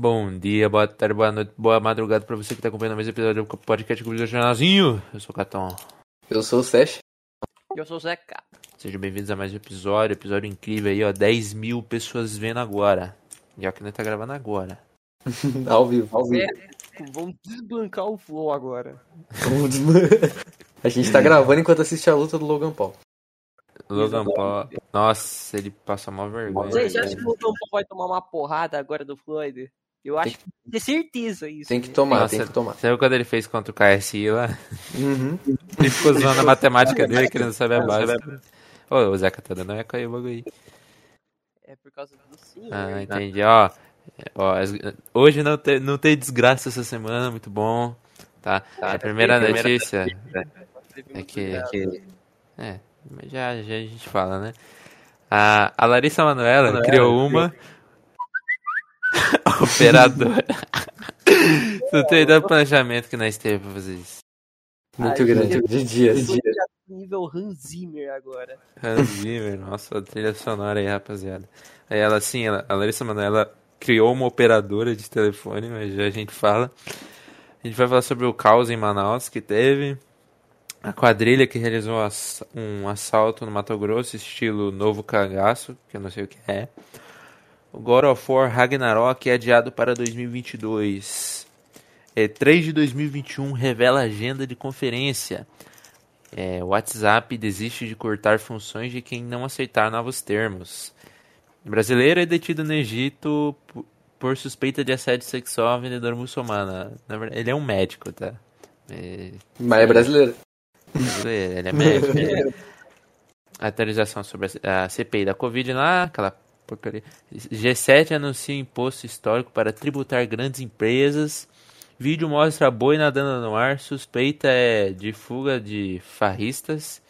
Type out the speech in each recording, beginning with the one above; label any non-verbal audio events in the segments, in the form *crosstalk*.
Bom dia, boa tarde, boa noite, boa madrugada pra você que tá acompanhando mais episódio do podcast Clube do Jornalzinho. Eu sou o Caton. Eu sou o Sesh. Eu sou o Zeca. Sejam bem-vindos a mais um episódio, episódio incrível aí, ó. 10 mil pessoas vendo agora. Já que nós tá gravando agora. *laughs* ao vivo, ao vivo. É, vamos desbancar o Flow agora. *laughs* a gente tá gravando enquanto assiste a luta do Logan Paul. Logan Paul. Nossa, ele passa mal vergonha. Você já acha que o Logan Paul vai tomar uma porrada agora do Floyd? Eu acho que tem certeza isso. Tem que tomar, Nossa, tem que tomar. Você viu quando ele fez contra o KSI lá? Uhum. Ele ficou zoando a matemática dele, querendo saber a base. Ô, o Zeca tá dando eco aí o bagulho aí. É por causa do senhor. Ah, né? entendi. Ó, ó, hoje não tem, não tem desgraça essa semana, muito bom. Tá? a primeira notícia Teve é que. é, mas já, já a gente fala, né? A, a Larissa Manoela criou uma *laughs* operadora. Não tem ideia do planejamento que nós teve pra fazer isso. Muito Ai, grande, gente, de dias. Já tô nível Hans Zimmer agora. Hans Zimmer, nossa, a trilha sonora aí, rapaziada. Aí ela, assim, ela, a Larissa Manoela criou uma operadora de telefone, mas já a gente fala. A gente vai falar sobre o caos em Manaus que teve. A quadrilha que realizou um assalto no Mato Grosso, estilo novo cagaço, que eu não sei o que é. O God of War Ragnarok é adiado para 2022. É, 3 de 2021 revela agenda de conferência. É, WhatsApp desiste de cortar funções de quem não aceitar novos termos. Brasileiro é detido no Egito por, suspeita de assédio sexual a vendedora muçulmana. Na verdade, ele é um médico, tá? É, Mas é brasileiro. brasileiro, ele é médico. ele- *laughs* Atualização sobre a CPI da Covid lá, aquela porcaria. G7 anuncia imposto histórico para tributar grandes empresas. Vídeo mostra boi nadando no ar. Suspeita é de fuga de farristas.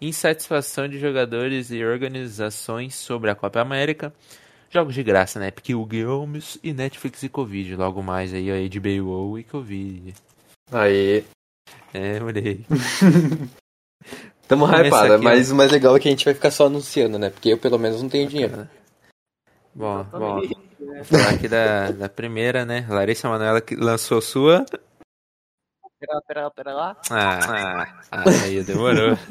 Insatisfação de jogadores e organizações sobre a Copa América. Jogos de graça, né? Porque o Games e Netflix e Covid. Logo mais aí, a HBO e Covid. Aí. É, moleque. *laughs* Tamo hypada, mas o mais legal é que a gente vai ficar só anunciando, né? Porque eu pelo menos não tenho dinheiro. Bom, bom. Vou falar aqui da, da primeira, né? Larissa Manoela que lançou sua. Pera lá, pera lá, pera lá. Ah, ah, aí demorou. *laughs*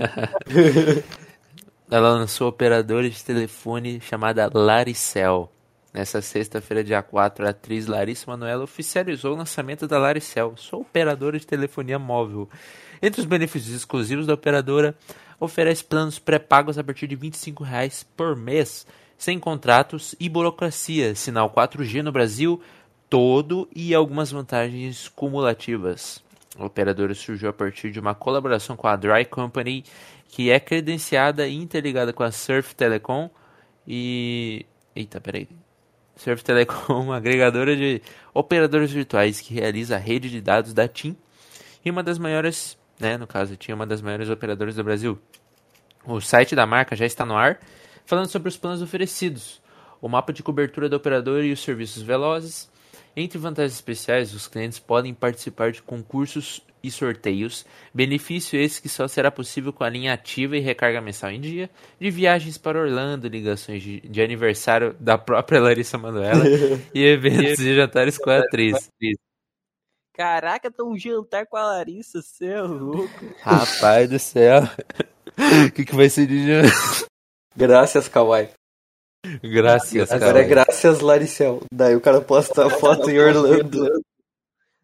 Ela lançou operadora de telefone chamada Laricel. Nessa sexta-feira, dia 4, a atriz Larissa Manoela oficializou o lançamento da Laricel, sua operadora de telefonia móvel. Entre os benefícios exclusivos da operadora, oferece planos pré-pagos a partir de 25 reais por mês, sem contratos e burocracia, sinal 4G no Brasil todo e algumas vantagens cumulativas. A operadora surgiu a partir de uma colaboração com a Dry Company, que é credenciada e interligada com a Surf Telecom e. Eita, peraí. Surf Telecom, *laughs* agregadora de operadores virtuais que realiza a rede de dados da TIM e uma das maiores, né, no caso, tinha uma das maiores operadoras do Brasil. O site da marca já está no ar, falando sobre os planos oferecidos, o mapa de cobertura da operadora e os serviços velozes. Entre vantagens especiais, os clientes podem participar de concursos e sorteios, benefício esse que só será possível com a linha ativa e recarga mensal em dia, de viagens para Orlando, ligações de, de aniversário da própria Larissa Manoela *laughs* e eventos e jantares com a atriz. Caraca, tá um jantar com a Larissa, cê é louco. Rapaz do céu, *laughs* o que, que vai ser de jantar? Graças, Kawaii. Graças, Agora cara. é graças, Laricel. Daí o cara posta a foto em Orlando.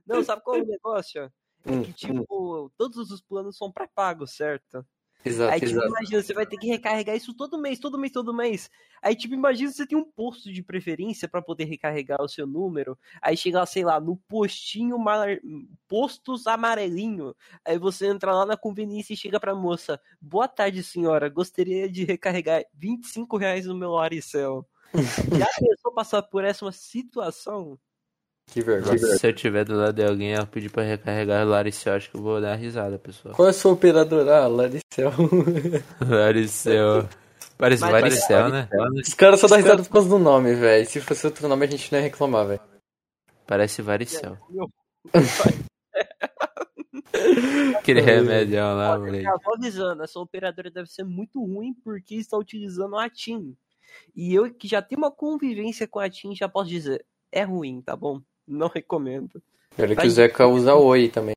Não, sabe qual é o negócio? É Hum, que, tipo, todos os planos são pré-pagos, certo? Exato, Aí, tipo, exato. imagina, você vai ter que recarregar isso todo mês, todo mês, todo mês. Aí, tipo, imagina você tem um posto de preferência pra poder recarregar o seu número. Aí chega, lá, sei lá, no postinho, mar... postos amarelinho. Aí você entra lá na conveniência e chega pra moça. Boa tarde, senhora. Gostaria de recarregar 25 reais no meu Laricel. *laughs* Já pensou passar por essa situação? Que vergonha. Nossa, se eu tiver do lado de alguém, eu pedir pra recarregar o Laricel, acho que eu vou dar risada, pessoal. Qual é a sua operadora? Ah, Laricel. *laughs* *laughs* Laricel. Parece Varicel, né? Os caras só dão risada por causa do nome, velho. Se fosse outro nome, a gente não ia reclamar, velho. Parece Varicel. *laughs* Aquele remédio lá, moleque. Já vou avisando, essa operadora deve ser muito ruim porque está utilizando a TIM. E eu que já tenho uma convivência com a TIM, já posso dizer, é ruim, tá bom? Não recomendo. Olha que o Zeca usa Oi também.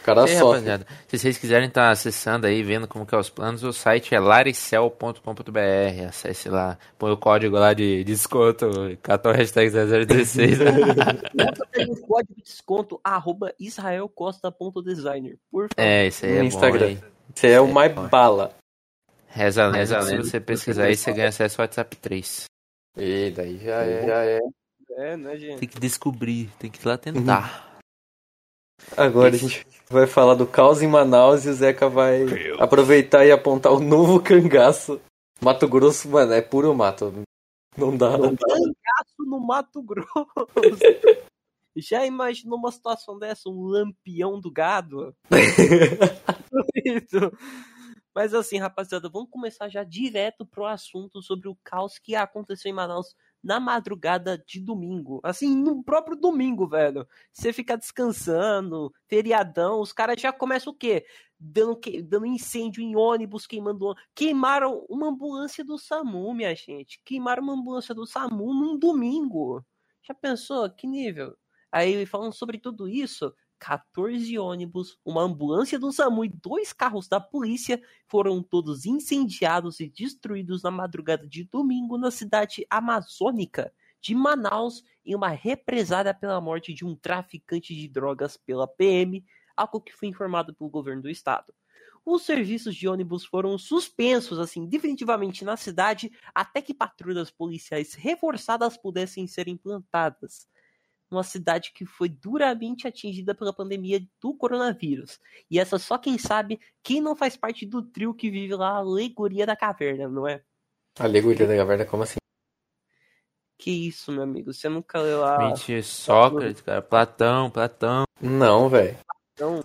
O cara rapaziada. Se vocês quiserem estar acessando aí, vendo como que é os planos, o site é laricel.com.br. Acesse lá, põe o código lá de desconto, catou a hashtag 0016. Bota o código de desconto arroba israelcosta.designer. Por favor. é, isso aí é No bom, Instagram. Você é o mais bala. Reza a lenda, se você pesquisar aí, você ganha acesso ao WhatsApp 3. E daí já é, já é. É, né, gente? Tem que descobrir, tem que ir lá tentar. Agora a gente vai falar do caos em Manaus e o Zeca vai aproveitar e apontar o novo *laughs* cangaço. Mato Grosso, mano, é puro mato. Não dá. Cangaço no Mato Grosso. *laughs* Já imaginou uma situação dessa? Um lampião do gado? *laughs* Mas assim, rapaziada, vamos começar já direto pro assunto sobre o caos que aconteceu em Manaus na madrugada de domingo. Assim, no próprio domingo, velho. Você fica descansando, feriadão, os caras já começam o quê? Dando, que- dando incêndio em ônibus, queimando. Queimaram uma ambulância do SAMU, minha gente. Queimaram uma ambulância do SAMU num domingo. Já pensou? Que nível? Aí, falando sobre tudo isso, 14 ônibus, uma ambulância do SAMU e dois carros da polícia foram todos incendiados e destruídos na madrugada de domingo na cidade amazônica de Manaus, em uma represália pela morte de um traficante de drogas pela PM, algo que foi informado pelo governo do estado. Os serviços de ônibus foram suspensos, assim, definitivamente na cidade, até que patrulhas policiais reforçadas pudessem ser implantadas uma cidade que foi duramente atingida pela pandemia do coronavírus. E essa só quem sabe, quem não faz parte do trio que vive lá, a alegoria da caverna, não é? Alegoria da caverna, como assim? Que isso, meu amigo, você nunca leu a... Mentira, Sócrates, cara. Platão, Platão, Não, velho.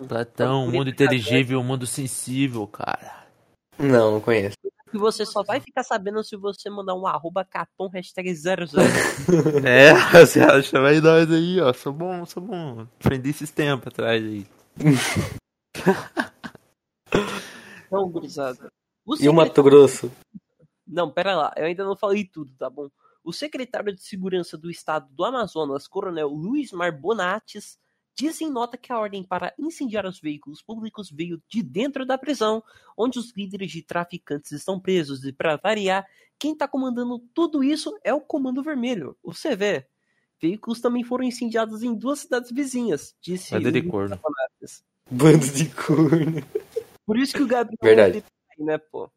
Platão, o mundo inteligível, o mundo sensível, cara. Não, não conheço. Que você só vai ficar sabendo se você mandar um arroba caton hashtag 00. *laughs* É, você acha, vai nós aí, ó. Sou bom, sou bom. Aprendi esses tempos atrás aí. *laughs* Não, gurizada. E o Mato Grosso? Não, pera lá, eu ainda não falei tudo, tá bom? O secretário de Segurança do Estado do Amazonas, Coronel Luiz Mar Bonates, disse em nota que a ordem para incendiar os veículos públicos veio de dentro da prisão, onde os líderes de traficantes estão presos. E para variar, quem está comandando tudo isso é o Comando Vermelho, o CV. Veículos também foram incendiados em duas cidades vizinhas, disse Banda de corno. Bando de corno. Por isso que o Gabriel Verdade. tá aí, né, pô?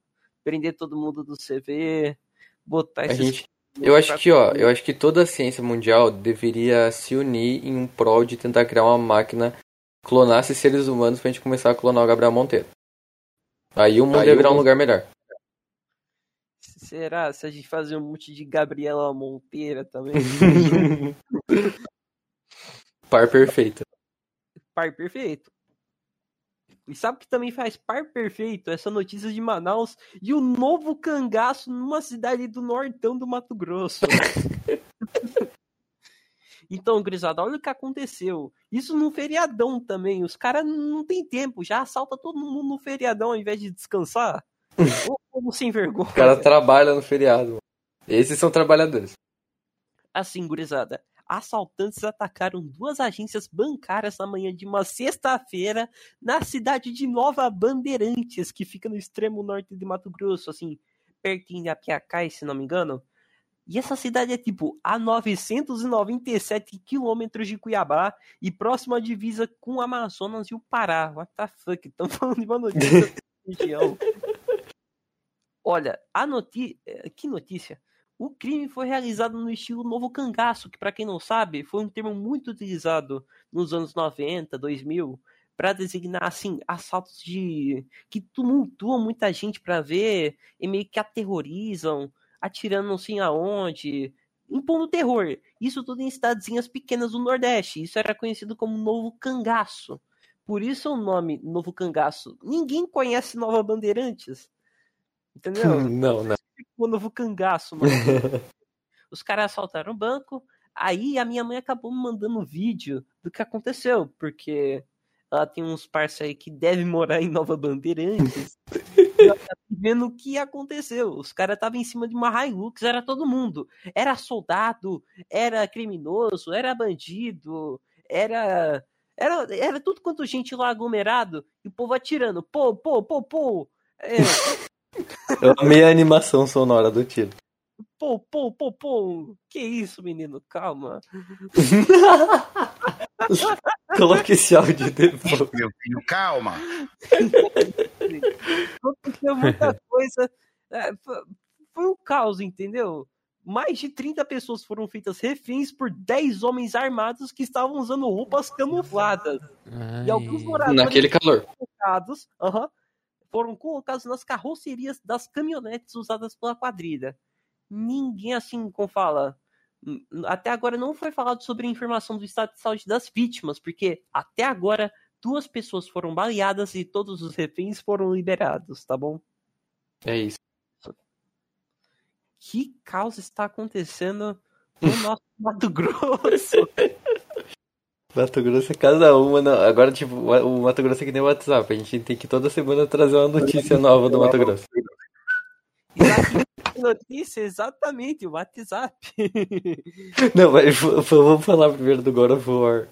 Prender todo mundo do CV, botar A esses gente, eu acho que, ó, eu acho que toda a ciência mundial deveria se unir em um prol de tentar criar uma máquina que clonasse seres humanos pra gente começar a clonar o Gabriel Monteiro. Aí o mundo Aí ia virar um lugar melhor. Será? Se a gente fazer um monte de Gabriela Monteira também? *laughs* Par perfeito. par perfeito. E sabe o que também faz par perfeito? Essa notícia de Manaus e o novo cangaço numa cidade do nortão do Mato Grosso. *laughs* então, Grisada, olha o que aconteceu. Isso num feriadão também. Os caras não tem tempo, já assalta todo mundo no feriadão ao invés de descansar. *laughs* Como sem vergonha. O cara trabalha no feriado. Esses são trabalhadores. Assim, gurizada, assaltantes atacaram duas agências bancárias na manhã de uma sexta-feira na cidade de Nova Bandeirantes, que fica no extremo norte de Mato Grosso, assim, pertinho de Apiacai, se não me engano. E essa cidade é tipo a 997 quilômetros de Cuiabá e próxima à divisa com o Amazonas e o Pará. What the fuck? Estamos *laughs* falando de uma notícia região. *laughs* Olha, a notícia. Que notícia? O crime foi realizado no estilo novo cangaço, que para quem não sabe, foi um termo muito utilizado nos anos 90, 2000, para designar assim assaltos de que tumultuam muita gente para ver e meio que aterrorizam, atirando sei aonde, impondo terror. Isso tudo em cidadezinhas pequenas do Nordeste. Isso era conhecido como novo cangaço. Por isso o nome Novo Cangaço. Ninguém conhece Nova Bandeirantes. Entendeu? *laughs* Não, não. O novo cangaço, mano. *laughs* Os caras assaltaram o banco. Aí a minha mãe acabou me mandando um vídeo do que aconteceu, porque ela tem uns parceiros aí que devem morar em Nova Bandeirantes. *laughs* vendo o que aconteceu. Os caras estavam em cima de uma Hilux, era todo mundo. Era soldado, era criminoso, era bandido, era. Era, era tudo quanto gente lá aglomerado e o povo atirando. Pô, pô, pô, pô. É, Eu amei a animação sonora do tiro. pô, pô, pô, pô. Que isso, menino? Calma. *laughs* Coloque esse áudio depois. Meu filho, calma. Aconteceu muita coisa. É, fo- foi um caos, entendeu? Mais de 30 pessoas foram feitas reféns por 10 homens armados que estavam usando roupas camufladas. E alguns Ai. moradores Naquele calor. colocados, aham, foram colocados nas carrocerias das caminhonetes usadas pela quadrilha. Ninguém assim como fala. hum, Até agora não foi falado sobre a informação do estado de saúde das vítimas, porque até agora duas pessoas foram baleadas e todos os reféns foram liberados, tá bom? É isso. Que caos está acontecendo no nosso Mato Grosso? *laughs* Mato Grosso é cada uma. Não. Agora, tipo, o Mato Grosso é que nem o WhatsApp. A gente tem que toda semana trazer uma notícia nova do Mato Grosso. Exatamente, Notícia, exatamente, o WhatsApp. *laughs* Não, mas vamos falar primeiro do God of War.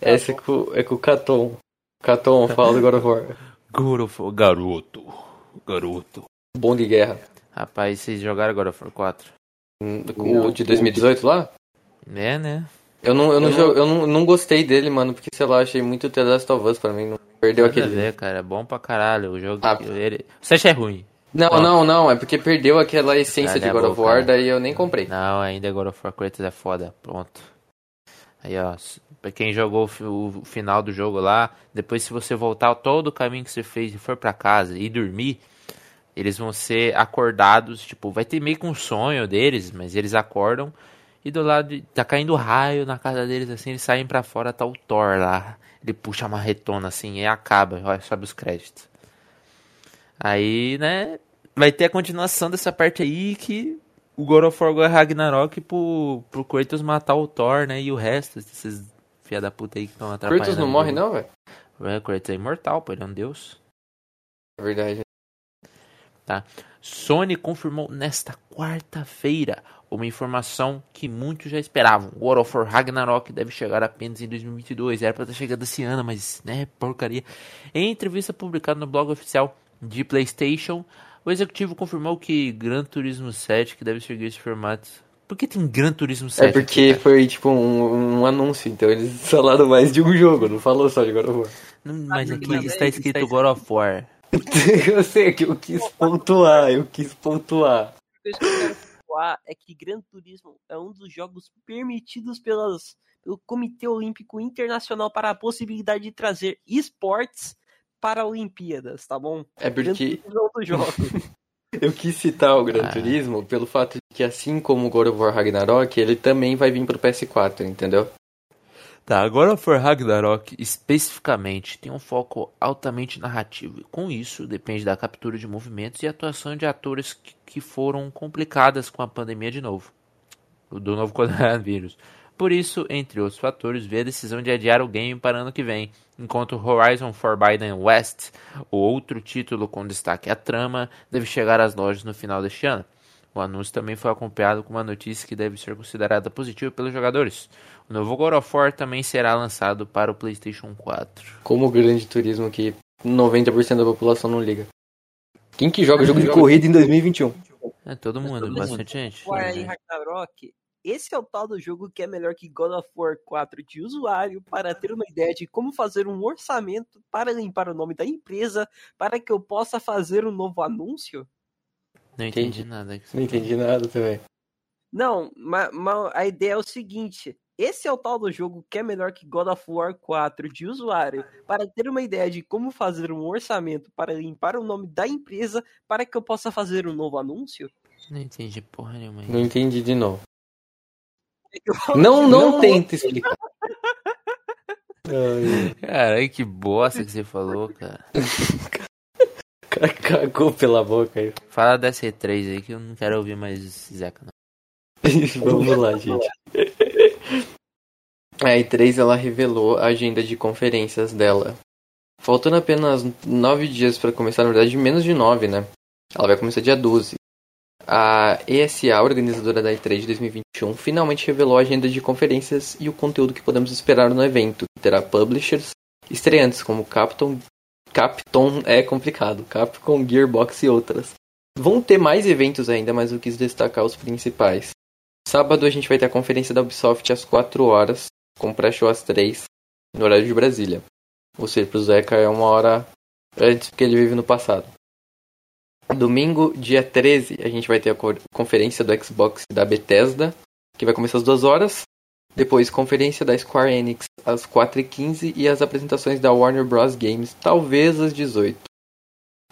Essa é com, é com o Caton. Caton, fala do God of War. Gorofo, garoto. Garoto. Bom de guerra. Rapaz, vocês jogaram agora for 4? Hum, O de 2018 lá? É, né? Eu não, eu não, eu não, não gostei dele, mano, porque sei lá, achei muito The Last of Us pra mim. Não perdeu Nada aquele. ver, cara. É bom pra caralho. O jogo. Ah. Ele... O 7 é ruim. Não, não, não, é porque perdeu aquela essência de a God of. War, daí eu nem comprei. Não, ainda é God of War Kratos é foda. Pronto. Aí, ó. Pra quem jogou o fi- o final do jogo lá, depois se você voltar todo o caminho que você fez e for pra casa e dormir, eles vão ser acordados, tipo, vai ter meio que um sonho deles, mas eles acordam e do lado de, tá caindo raio na casa deles assim, eles saem pra fora, tá o Thor lá. Ele puxa a marretona assim e acaba, olha, sobe os créditos. Aí, né, vai ter a continuação dessa parte aí que o God of War Ragnarok pro, pro Kratos matar o Thor, né? E o resto, esses filha da puta aí que estão atrapalhando. Kratos não o morre, não, velho? É, Kratos é imortal, pô, ele é um deus. É verdade. Sony confirmou nesta quarta-feira uma informação que muitos já esperavam. God of War Ragnarok deve chegar apenas em 2022. Era pra estar chegando esse ano, mas, né, porcaria. Em entrevista publicada no blog oficial de PlayStation, o executivo confirmou que Gran Turismo 7, que deve seguir esse formato... Por que tem Gran Turismo 7? É porque cara? foi tipo um, um anúncio, então eles *laughs* falaram mais de um jogo, não falou só de God of War. Não, mas aqui está é- escrito está God of War. *laughs* eu sei que eu quis pontuar, eu quis pontuar. Pontuar é que Gran Turismo é um dos jogos permitidos pelas, pelo Comitê Olímpico Internacional para a possibilidade de trazer esportes para Olimpíadas, tá bom? É porque é *laughs* eu quis citar o Gran Ah. Turismo pelo fato de que, assim como o God of War Ragnarok, ele também vai vir pro PS4, entendeu? Tá, agora For Ragnarok especificamente tem um foco altamente narrativo. E com isso, depende da captura de movimentos e atuação de atores que, que foram complicadas com a pandemia de novo. Do novo *laughs* coronavírus. Por isso, entre outros fatores, veio a decisão de adiar o game para ano que vem, enquanto Horizon Forbidden West, o outro título com destaque à trama, deve chegar às lojas no final deste ano. O anúncio também foi acompanhado com uma notícia que deve ser considerada positiva pelos jogadores. O novo God of War também será lançado para o PlayStation 4. Como o Grande Turismo que 90% da população não liga. Quem que joga jogo de *laughs* corrida em 2021? É todo mundo, bastante gente. War e Ragnarok, esse é o tal do jogo que é melhor que God of War 4 de usuário para ter uma ideia de como fazer um orçamento para limpar o nome da empresa para que eu possa fazer um novo anúncio? Não entendi nada. Não entendi nada também. Não, mas a ideia é o seguinte: esse é o tal do jogo que é melhor que God of War 4 de usuário, para ter uma ideia de como fazer um orçamento para limpar o nome da empresa para que eu possa fazer um novo anúncio? Não entendi porra nenhuma. Não entendi de novo. Eu- Não, não tenta explicar. *laughs* Caralho, que bosta que você falou, cara. *laughs* cara *laughs* cagou pela boca aí. Fala dessa E3 aí que eu não quero ouvir mais esse Zeca, não. *laughs* Vamos lá, gente. *laughs* A E3 ela revelou a agenda de conferências dela. Faltando apenas nove dias para começar, na verdade, menos de nove, né? Ela vai começar dia 12. A ESA, organizadora da E3 de 2021, finalmente revelou a agenda de conferências e o conteúdo que podemos esperar no evento, que terá publishers estreantes como Capcom, Capcom é complicado, Capcom, Gearbox e outras. Vão ter mais eventos ainda, mas eu quis destacar os principais. Sábado a gente vai ter a conferência da Ubisoft às 4 horas, com pré-show às 3, no horário de Brasília. Ou seja, pro Zeca é uma hora antes, porque ele vive no passado. Domingo, dia 13, a gente vai ter a conferência do Xbox da Bethesda, que vai começar às 2 horas. Depois, conferência da Square Enix às 4h15 e as apresentações da Warner Bros. Games, talvez às 18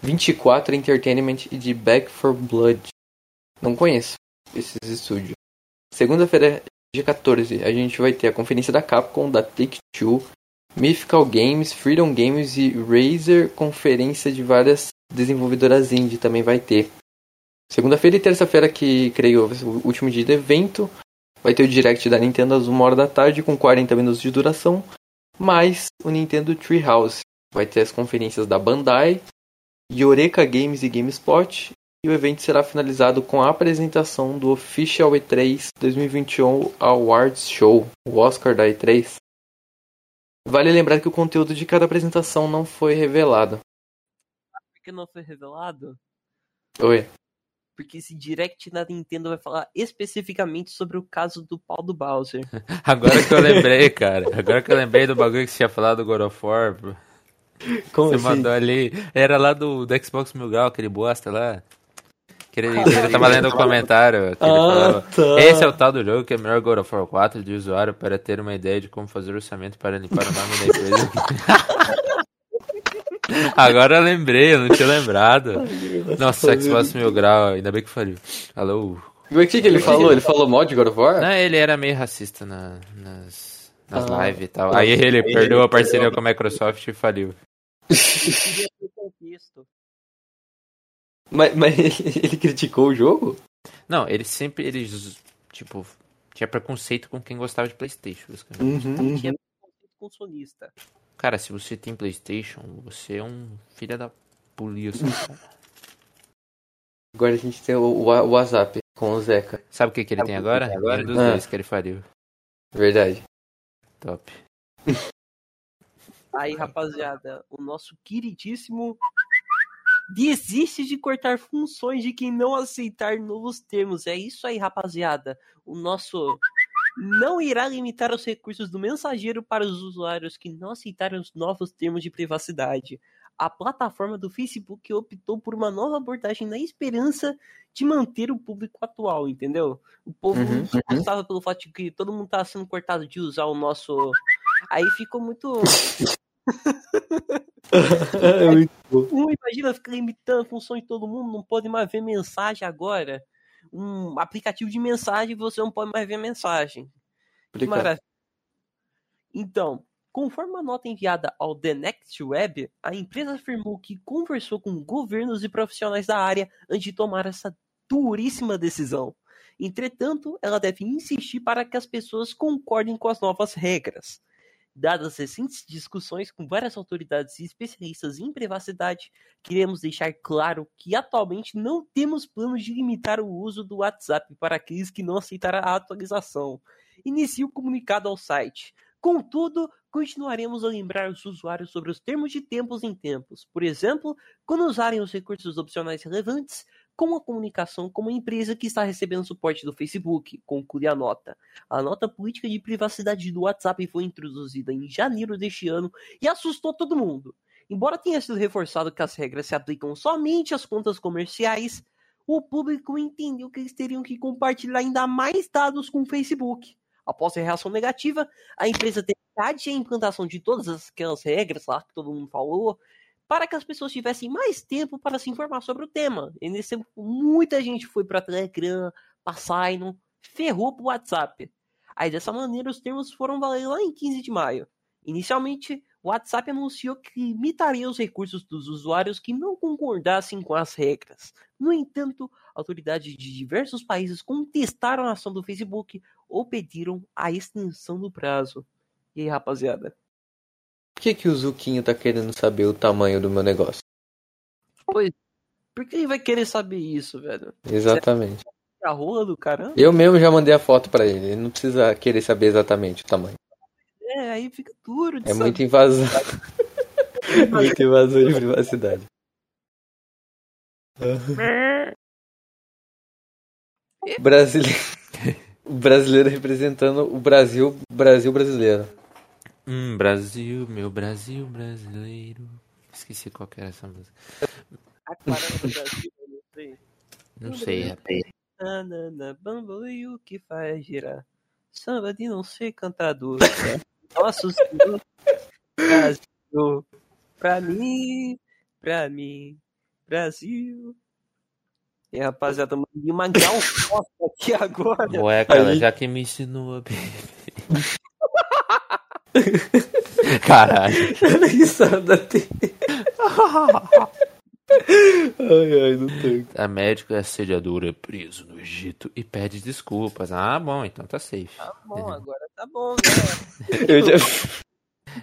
24 Entertainment e de Back for Blood. Não conheço esses estúdios. Segunda-feira, dia 14, a gente vai ter a conferência da Capcom, da Take-Two, Mythical Games, Freedom Games e Razer, conferência de várias desenvolvedoras indie também vai ter. Segunda-feira e terça-feira, que creio o último dia do evento, vai ter o direct da Nintendo às 1 hora da tarde com 40 minutos de duração, mais o Nintendo Treehouse. Vai ter as conferências da Bandai, Yoreka Games e GameSpot, e o evento será finalizado com a apresentação do Official E3 2021 Awards Show, o Oscar da E3. Vale lembrar que o conteúdo de cada apresentação não foi revelado. Por que não foi revelado? Oi. Porque esse direct da Nintendo vai falar especificamente sobre o caso do pau do Bowser. *laughs* Agora que eu lembrei, cara. Agora que eu lembrei do bagulho que você tinha falado do God of War. Como você assim? mandou ali. Era lá do, do Xbox Mil Grau, aquele bosta lá. Que ele, que ele tava lendo o comentário. Que ele Ah, falava, tá. Esse é o tal do jogo que é melhor God of War 4 de usuário para ter uma ideia de como fazer orçamento para limpar o nome da empresa. *laughs* Agora eu lembrei, eu não tinha lembrado. *laughs* Nossa, Xbox Mil Grau, ainda bem que faliu. Alô? O que, que ele falou? Ele falou mal de God of War? Não, ele era meio racista na- nas, nas Ah. lives e tal. Aí ele perdeu a parceria com a Microsoft e faliu. *laughs* Mas, mas ele, ele criticou o jogo? Não, ele sempre, ele, tipo, tinha preconceito com quem gostava de Playstation. basicamente. Uhum. Tinha preconceito com sonista. Cara, se você tem Playstation, você é um filho da polícia. *laughs* Agora a gente tem o, o, o WhatsApp com o Zeca. Sabe o que, que ele tem agora? Nenhum dos Ah. dois que ele faliu. Verdade. Top. Aí, rapaziada, o nosso queridíssimo desiste de cortar funções de quem não aceitar novos termos. É isso aí, rapaziada. O nosso não irá limitar os recursos do mensageiro para os usuários que não aceitarem os novos termos de privacidade. A plataforma do Facebook optou por uma nova abordagem na esperança de manter o público atual, entendeu? O povo Uhum, não gostava pelo fato de que todo mundo tá sendo cortado de usar o nosso. Aí ficou muito. *laughs* É muito bom. Um, imagina ficar limitando a função de todo mundo, não pode mais ver mensagem agora. Um aplicativo de mensagem você não pode mais ver mensagem. Que Complicado. maravilha. Então, conforme a nota enviada ao The Next Web, a empresa afirmou que conversou com governos e profissionais da área antes de tomar essa duríssima decisão. Entretanto, ela deve insistir para que as pessoas concordem com as novas regras. Dadas as recentes discussões com várias autoridades e especialistas em privacidade, queremos deixar claro que atualmente não temos planos de limitar o uso do WhatsApp para aqueles que não aceitaram a atualização. Inicie o comunicado ao site. Contudo, continuaremos a lembrar os usuários sobre os termos de tempos em tempos. Por exemplo, quando usarem os recursos opcionais relevantes, com a comunicação com uma empresa que está recebendo suporte do Facebook, conclui a nota. A nota política de privacidade do WhatsApp foi introduzida em janeiro deste ano e assustou todo mundo. Embora tenha sido reforçado que as regras se aplicam somente às contas comerciais, o público entendeu que eles teriam que compartilhar ainda mais dados com o Facebook. Após a reação negativa, a empresa teve a implantação de todas aquelas regras lá que todo mundo falou, para que as pessoas tivessem mais tempo para se informar sobre o tema. E nesse tempo, muita gente foi para Telegram, para Sinon, ferrou para o WhatsApp. Aí dessa maneira os termos foram valer lá em 15 de maio. Inicialmente, o WhatsApp anunciou que limitaria os recursos dos usuários que não concordassem com as regras. No entanto, autoridades de diversos países contestaram a ação do Facebook ou pediram a extensão do prazo. E aí, rapaziada? Por que, que o Zuquinho tá querendo saber o tamanho do meu negócio? Pois, por que ele vai querer saber isso, velho? Exatamente. A rola do caramba? Eu mesmo já mandei a foto pra ele. Ele não precisa querer saber exatamente o tamanho. É, aí fica duro de É saber. muito invasão. *laughs* muito invasão de privacidade. Brasileiro. *laughs* O brasileiro representando o Brasil, Brasil brasileiro. Hum, Brasil, meu Brasil brasileiro. Esqueci qual que era essa música. A Aquarela do Brasil, não sei. Não sei, rapaz. Nanana, bambolê, o que faz girar? Samba de não ser cantador. Nosso Senhor Brasil. Pra mim, pra mim, Brasil. E rapaziada, mandei uma galfosta aqui agora. Ué, cara, Aí- já que me ensinou a beber. *laughs* Caralho. risada dele. ai, ai, não tem. A médica assediadora é preso no Egito e pede desculpas. Ah, bom, então tá safe. Tá bom, agora tá bom, né? Eu já. *laughs*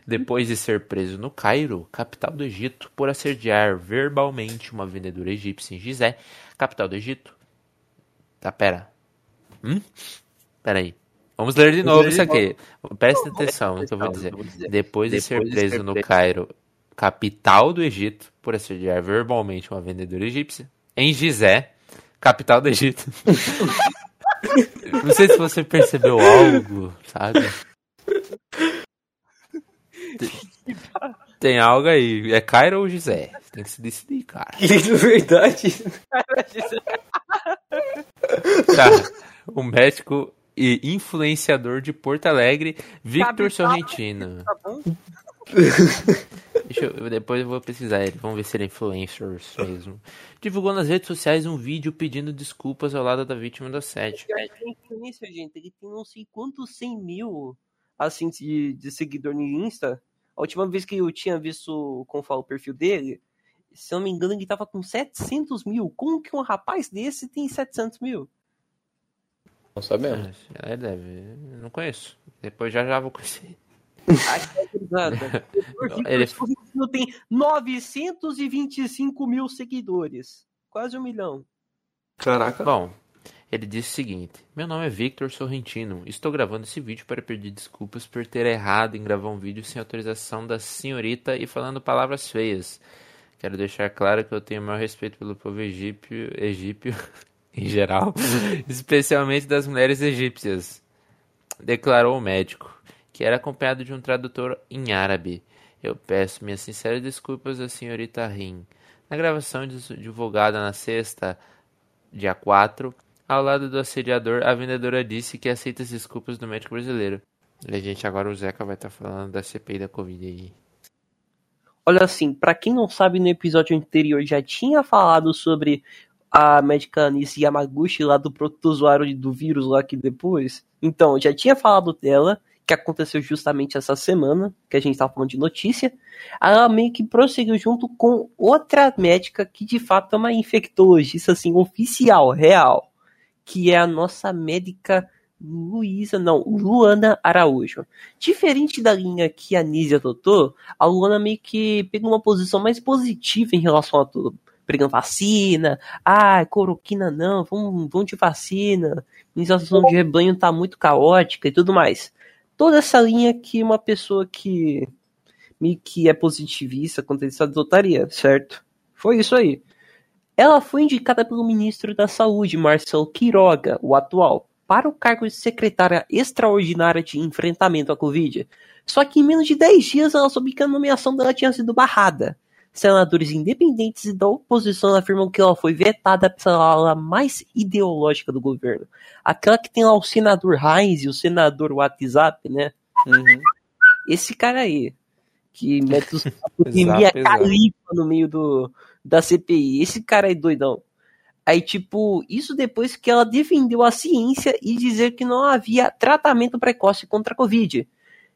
Depois de ser preso no Cairo, capital do Egito, por assediar verbalmente uma vendedora egípcia em Gizé, capital do Egito. Tá, pera. Hum? Pera aí. Vamos ler de novo isso aqui. Presta atenção no que eu vou dizer. Depois de ser preso no Cairo, capital do Egito, por assediar verbalmente uma vendedora egípcia, em Gizé, capital do Egito. *laughs* Não sei se você percebeu algo, sabe? Tem algo aí. É Cairo ou Gizé? Tem que se decidir, cara. De *laughs* verdade. Tá. O médico e influenciador de Porto Alegre, Victor. Sorrentino. Tá bom? *laughs* Eu, depois eu vou pesquisar ele. Vamos ver se ele é influencer mesmo. Divulgou nas redes sociais um vídeo pedindo desculpas ao lado da vítima do assédio. Ele tem influência, gente. Ele tem não sei quantos 100 mil assim, de, de seguidor no Insta. A última vez que eu tinha visto como fala o perfil dele, se eu não me engano, ele tava com 700 mil. Como que um rapaz desse tem 700 mil? Não sabemos. É, deve. Não conheço. Depois já já vou conhecer. Exato. Ele- Ele tem 925 mil seguidores. Quase um milhão. Caraca. Bom, ele disse o seguinte: Meu nome é Victor Sorrentino. Estou gravando esse vídeo para pedir desculpas por ter errado em gravar um vídeo sem autorização da senhorita e falando palavras feias. Quero deixar claro que eu tenho o maior respeito pelo povo egípcio, egípcio em geral, *laughs* especialmente das mulheres egípcias, declarou o médico, que era acompanhado de um tradutor em árabe. Eu peço minhas sinceras desculpas à senhorita Rim. Na gravação divulgada na sexta, dia 4, ao lado do assediador, a vendedora disse que aceita as desculpas do médico brasileiro. E, gente, agora o Zeca vai estar falando da CPI da Covid aí. Olha assim, pra quem não sabe, no episódio anterior já tinha falado sobre a médica Anice Yamaguchi lá do protozoário do vírus lá que depois. Então, já tinha falado dela, que aconteceu justamente essa semana, que a gente tava falando de notícia. Ela meio que prosseguiu junto com outra médica que de fato é uma infectologista assim oficial, real, que é a nossa médica Luísa, não, Luana Araújo. Diferente da linha que a Nise adotou, a Luana meio que pegou uma posição mais positiva em relação a tudo. Pregando vacina, ah, coroquina não, vamos, vamos de vacina, imunização de rebanho tá muito caótica e tudo mais. Toda essa linha que uma pessoa que meio que é positivista quanto a isso adotaria, certo? Foi isso aí. Ela foi indicada pelo ministro da Saúde, Marcelo Quiroga, o atual, para o cargo de secretária extraordinária de enfrentamento à Covid. Só que em menos de 10 dias ela soube que a nomeação dela tinha sido barrada. Senadores independentes e da oposição afirmam que ela foi vetada pela ala mais ideológica do governo. Aquela que tem lá o senador Heinz e o senador WhatsApp, né? Uhum. Esse cara aí, que mete os *laughs* exato. califa no meio do, da CPI. Esse cara aí doidão. Aí, tipo, isso depois que ela defendeu a ciência e dizer que não havia tratamento precoce contra a Covid.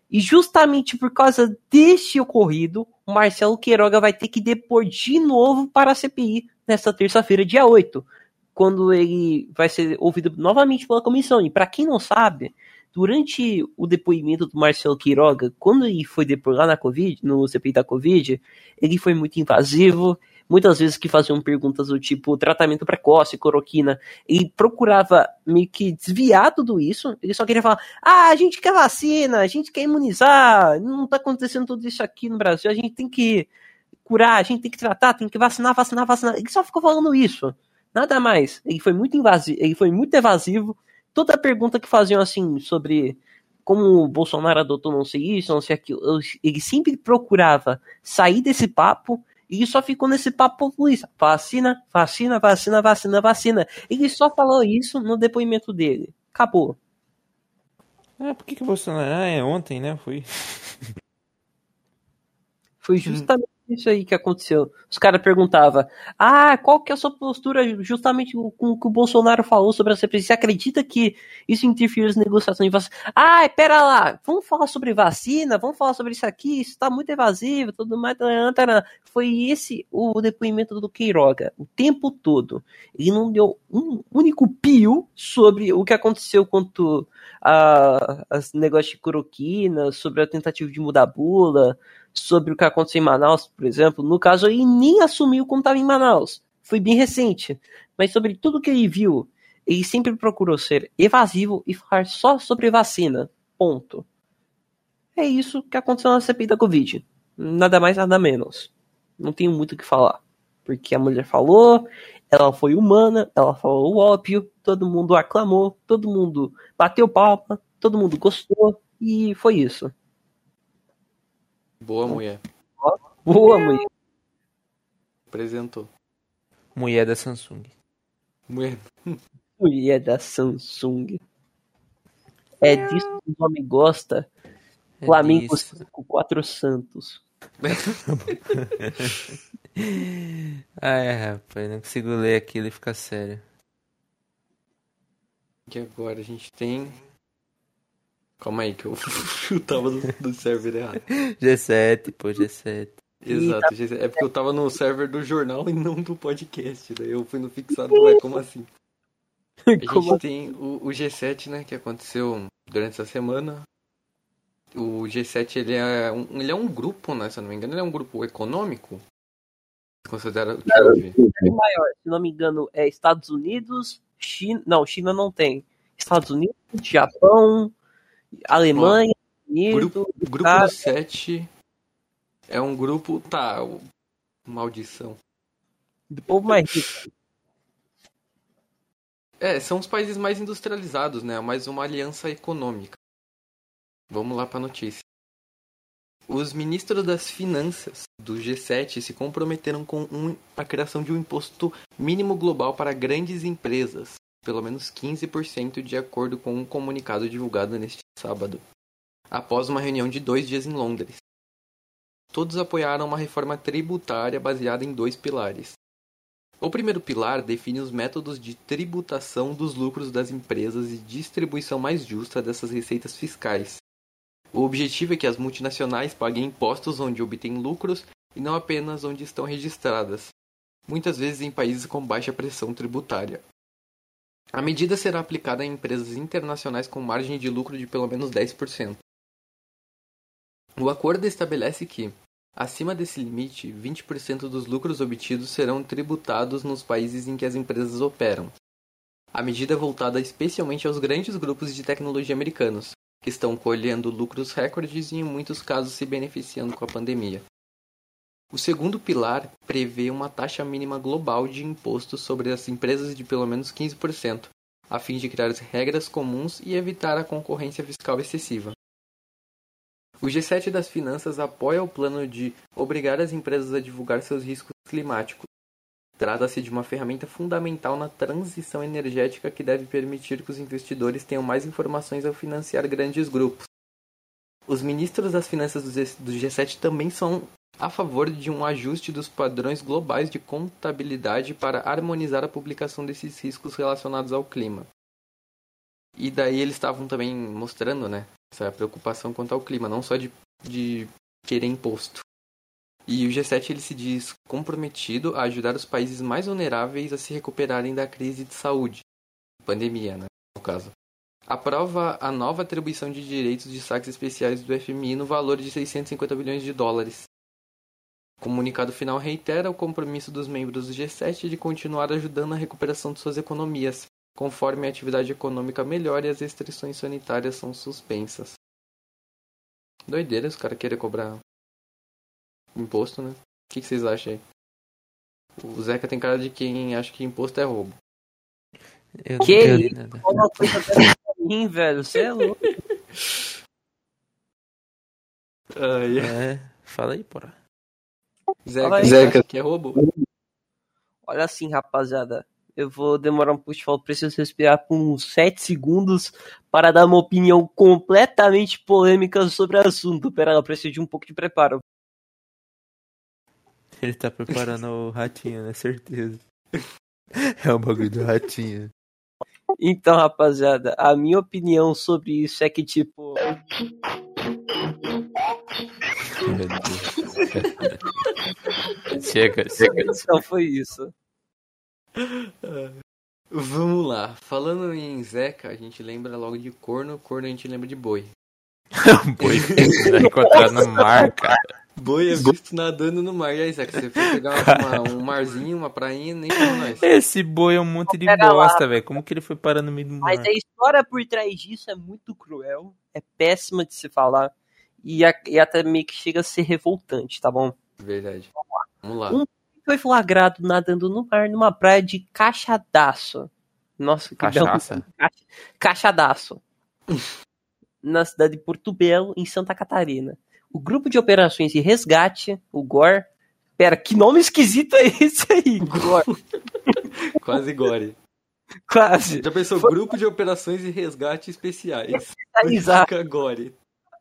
E justamente por causa deste ocorrido, o Marcelo Queiroga vai ter que depor de novo para a CPI nesta terça-feira, dia 8, quando ele vai ser ouvido novamente pela comissão. E para quem não sabe, durante o depoimento do Marcelo Quiroga, quando ele foi depor lá na Covid, no CPI da Covid, ele foi muito invasivo, muitas vezes que faziam perguntas do tipo tratamento precoce, cloroquina, ele procurava meio que desviar tudo isso, ele só queria falar, ah, a gente quer vacina, a gente quer imunizar, não tá acontecendo tudo isso aqui no Brasil, a gente tem que curar, a gente tem que tratar, tem que vacinar, vacinar, vacinar, ele só ficou falando isso, nada mais, ele foi muito invasivo, ele foi muito evasivo, toda pergunta que faziam assim sobre como o Bolsonaro adotou não sei isso, não sei aquilo, ele sempre procurava sair desse papo e só ficou nesse papo populista. Vacina, vacina, vacina, vacina, vacina. Ele só falou isso no depoimento dele. Acabou. Ah, por que, que o Bolsonaro. Ah, é ontem, né? Foi. Foi justamente isso aí que aconteceu. Os caras perguntavam, ah, qual que é a sua postura justamente com o que o Bolsonaro falou sobre a CPI? Você acredita que isso interfere nas negociações de vacina? Ah, pera lá, vamos falar sobre vacina, vamos falar sobre isso aqui, isso tá muito evasivo, tudo mais. Foi esse o depoimento do Queiroga, o tempo todo. Ele não deu um único pio sobre o que aconteceu quanto a, a negócio de cloroquina, sobre a tentativa de mudar a bula, sobre o que aconteceu em Manaus, por exemplo. No caso, ele nem assumiu quando estava em Manaus. Foi bem recente. Mas sobre tudo que ele viu, ele sempre procurou ser evasivo e falar só sobre vacina. Ponto. É isso que aconteceu na CPI da Covid. Nada mais, nada menos. Não tenho muito o que falar. Porque a mulher falou, ela foi humana, ela falou o óbvio, todo mundo aclamou, todo mundo bateu palma, todo mundo gostou, e foi isso. Boa mulher. Boa mulher. Apresentou. Mulher da Samsung. Mulher. Mulher da Samsung. É disso que o homem gosta. É Flamengo disso. com quatro Santos. *laughs* Ah, é, rapaz, não consigo ler aquilo e ficar sério. E agora a gente tem. Calma aí, que eu, *laughs* eu tava no, no server errado. G7, pô, G7. Exato, gente, é porque eu tava no server do jornal e não do podcast. Daí eu fui no fixado, ué, como assim? A gente Como tem o, o G7, né, que aconteceu durante essa semana. O G7, ele é um, ele é um grupo, né, se eu não me engano, ele é um grupo econômico. Considera, deixa eu ver. o maior, se não me engano, é Estados Unidos, China. Não, China não tem. Estados Unidos, Japão, Alemanha, Unido, Grupo, o grupo tá. do 7 é um grupo, tá, o- maldição. do povo mais rico. É, são os países mais industrializados, né? Mais uma aliança econômica. Vamos lá para a notícia. Os ministros das finanças do G7 se comprometeram com um- a criação de um imposto mínimo global para grandes empresas, pelo menos 15% de acordo com um comunicado divulgado neste sábado, após uma reunião de dois dias em Londres. Todos apoiaram uma reforma tributária baseada em dois pilares. O primeiro pilar define os métodos de tributação dos lucros das empresas e distribuição mais justa dessas receitas fiscais. O objetivo é que as multinacionais paguem impostos onde obtêm lucros e não apenas onde estão registradas, muitas vezes em países com baixa pressão tributária. A medida será aplicada em empresas internacionais com margem de lucro de pelo menos 10%. O acordo estabelece que, acima desse limite, 20% dos lucros obtidos serão tributados nos países em que as empresas operam. A medida é voltada especialmente aos grandes grupos de tecnologia americanos, que estão colhendo lucros recordes e em muitos casos se beneficiando com a pandemia. O segundo pilar prevê uma taxa mínima global de imposto sobre as empresas de pelo menos 15%, a fim de criar regras comuns e evitar a concorrência fiscal excessiva. O G7 das Finanças apoia o plano de obrigar as empresas a divulgar seus riscos climáticos. Trata-se de uma ferramenta fundamental na transição energética que deve permitir que os investidores tenham mais informações ao financiar grandes grupos. Os ministros das finanças do G- do G7 também são a favor de um ajuste dos padrões globais de contabilidade para harmonizar a publicação desses riscos relacionados ao clima. E daí eles estavam também mostrando, né, essa preocupação quanto ao clima, não só de, de querer imposto. E o G7 ele se diz comprometido a ajudar os países mais vulneráveis a se recuperarem da crise de saúde, pandemia, né, no caso. aprova a nova atribuição de direitos de saques especiais do FMI no valor de 650 bilhões de dólares. O comunicado final reitera o compromisso dos membros do G7 de continuar ajudando na recuperação de suas economias, conforme a atividade econômica melhora e as restrições sanitárias são suspensas. Doideira os caras querem cobrar imposto, né? O que, que vocês acham aí? O Zeca tem cara de quem acha que imposto é roubo. Eu Que isso? Uma coisa mim, velho. Você é louco. *laughs* Ai, É, fala aí, porra. Zeca, aí. Zeca, que é roubo? Olha assim, rapaziada. Eu vou demorar um pouco de falar. eu Preciso respirar por uns 7 segundos para dar uma opinião completamente polêmica sobre o assunto. Pera lá, eu preciso de um pouco de preparo. *laughs* Ele tá preparando o ratinho, né? Certeza. *laughs* É o bagulho do ratinho. Então, rapaziada, a minha opinião sobre isso é que, tipo. *laughs* chega, chega. então foi isso. Vamos lá. Falando em Zeca, a gente lembra logo de corno, corno a gente lembra de boi. *laughs* Boi vai encontrar no mar, cara. Boi é visto nadando no mar. E aí, Zeca, você foi pegar uma- um marzinho, uma prainha, nem como nós. Esse boi é um monte de Pera bosta, velho. Como que ele foi parar no meio do mar? Mas a história por trás disso é muito cruel, é péssima de se falar e, a- e até meio que chega a ser revoltante, tá bom? Verdade. Vamos lá. Um- Foi flagrado nadando no mar numa praia de Caixadaço. Nossa, que belo Cachaça? Caixa- Caixadaço. na cidade de Porto Belo, em Santa Catarina. O grupo de operações de resgate, o GOR. Pera, que nome esquisito é esse aí? *laughs* GOR. Quase gore. Quase. Já pensou? Grupo de Operações e Resgate Especiais. Exato. Gore.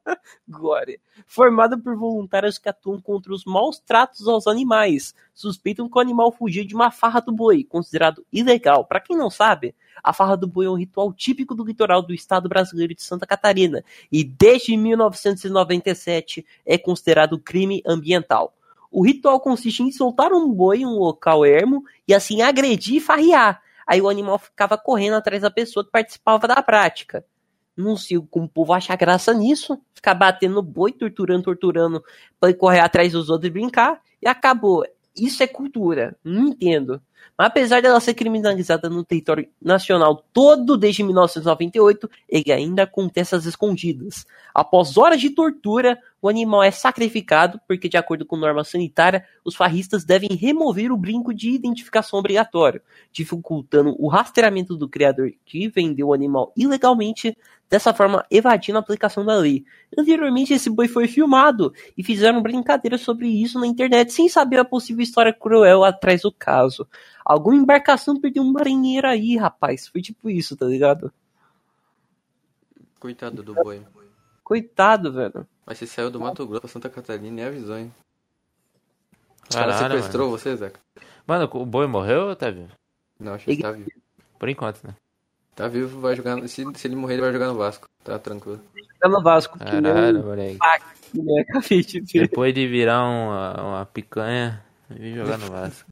*laughs* Glória. Formado por voluntários que atuam contra os maus tratos aos animais. Suspeitam que o animal fugiu de uma farra do boi, considerado ilegal. Para quem não sabe, a farra do boi é um ritual típico do litoral do estado brasileiro de Santa Catarina e desde 1997 é considerado crime ambiental. O ritual consiste em soltar um boi em um local ermo e assim agredir e farrear. Aí o animal ficava correndo atrás da pessoa que participava da prática. Não sei como o povo acha graça nisso. Ficar batendo boi, torturando, torturando, pra correr atrás dos outros e brincar. E acabou. Isso é cultura. Não entendo. Apesar dela ser criminalizada no território nacional todo desde 1998, ele ainda acontece às escondidas. Após horas de tortura, o animal é sacrificado, porque, de acordo com norma sanitária, os farristas devem remover o brinco de identificação obrigatório, dificultando o rastreamento do criador que vendeu o animal ilegalmente, dessa forma evadindo a aplicação da lei. Anteriormente, esse boi foi filmado e fizeram brincadeiras sobre isso na internet sem saber a possível história cruel atrás do caso. Alguma embarcação perdeu um marinheiro aí, rapaz. Foi tipo isso, tá ligado? Coitado do boi. Coitado, velho. Mas você saiu do Mato Grosso pra Santa Catarina e avisou, hein? Os caras Caralho, sequestrou mano. você, Zeca? Mano, o boi morreu ou tá vivo? Não, acho que ele tá vivo. Por enquanto, né? Tá vivo, vai jogar. no- Se, se ele morrer, ele vai jogar no Vasco. Tá tranquilo. Tá no Vasco. Caralho, moleque. *laughs* ver. Depois de virar uma, uma picanha, vim jogar no Vasco.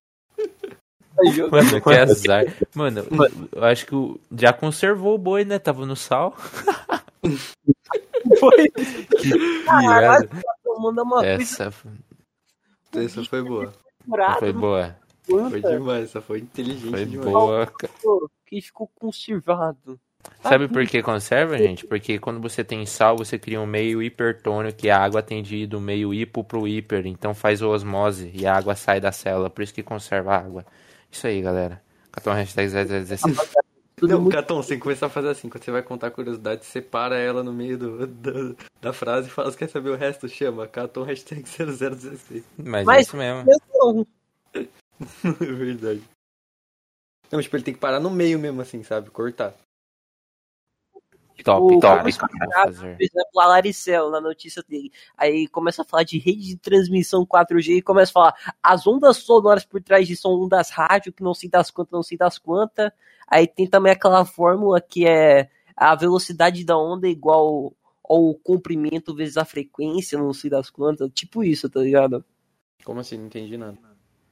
Mano, que azar. Mano, eu acho que já conservou o boi, né? Tava no sal. Foi. *laughs* Que Caralho, piada. Manda uma coisa Essa Essa foi boa. curada, foi boa. Foi demais, essa foi inteligente Foi demais. boa. cara. que ficou conservado. Sabe por que conserva, gente? Porque quando você tem sal, você cria um meio hipertônio, que a água atende do meio hipo pro hiper, então faz osmose e a água sai da célula, por isso que conserva a água. Isso aí, galera. Cartão hashtag 016. Tudo Não, Caton, você tem que começar a fazer assim. Quando você vai contar a curiosidade, separa ela no meio do, do- da frase e fala, você quer saber o resto? Chama, Caton hashtag 0016. Mas, Mas- é isso mesmo. *laughs* É verdade. Não, tipo, ele tem que parar no meio mesmo, assim, sabe? Cortar. Top, o- top. Por exemplo, a Laricel, na notícia dele. Aí começa a falar de rede de transmissão 4G e começa a falar as ondas sonoras por trás disso são ondas rádio, que não sei das quantas, não sei das quantas. Aí tem também aquela fórmula que é a velocidade da onda é igual ao comprimento vezes a frequência, não sei das quantas. Tipo isso, tá ligado? Como assim? Não entendi nada.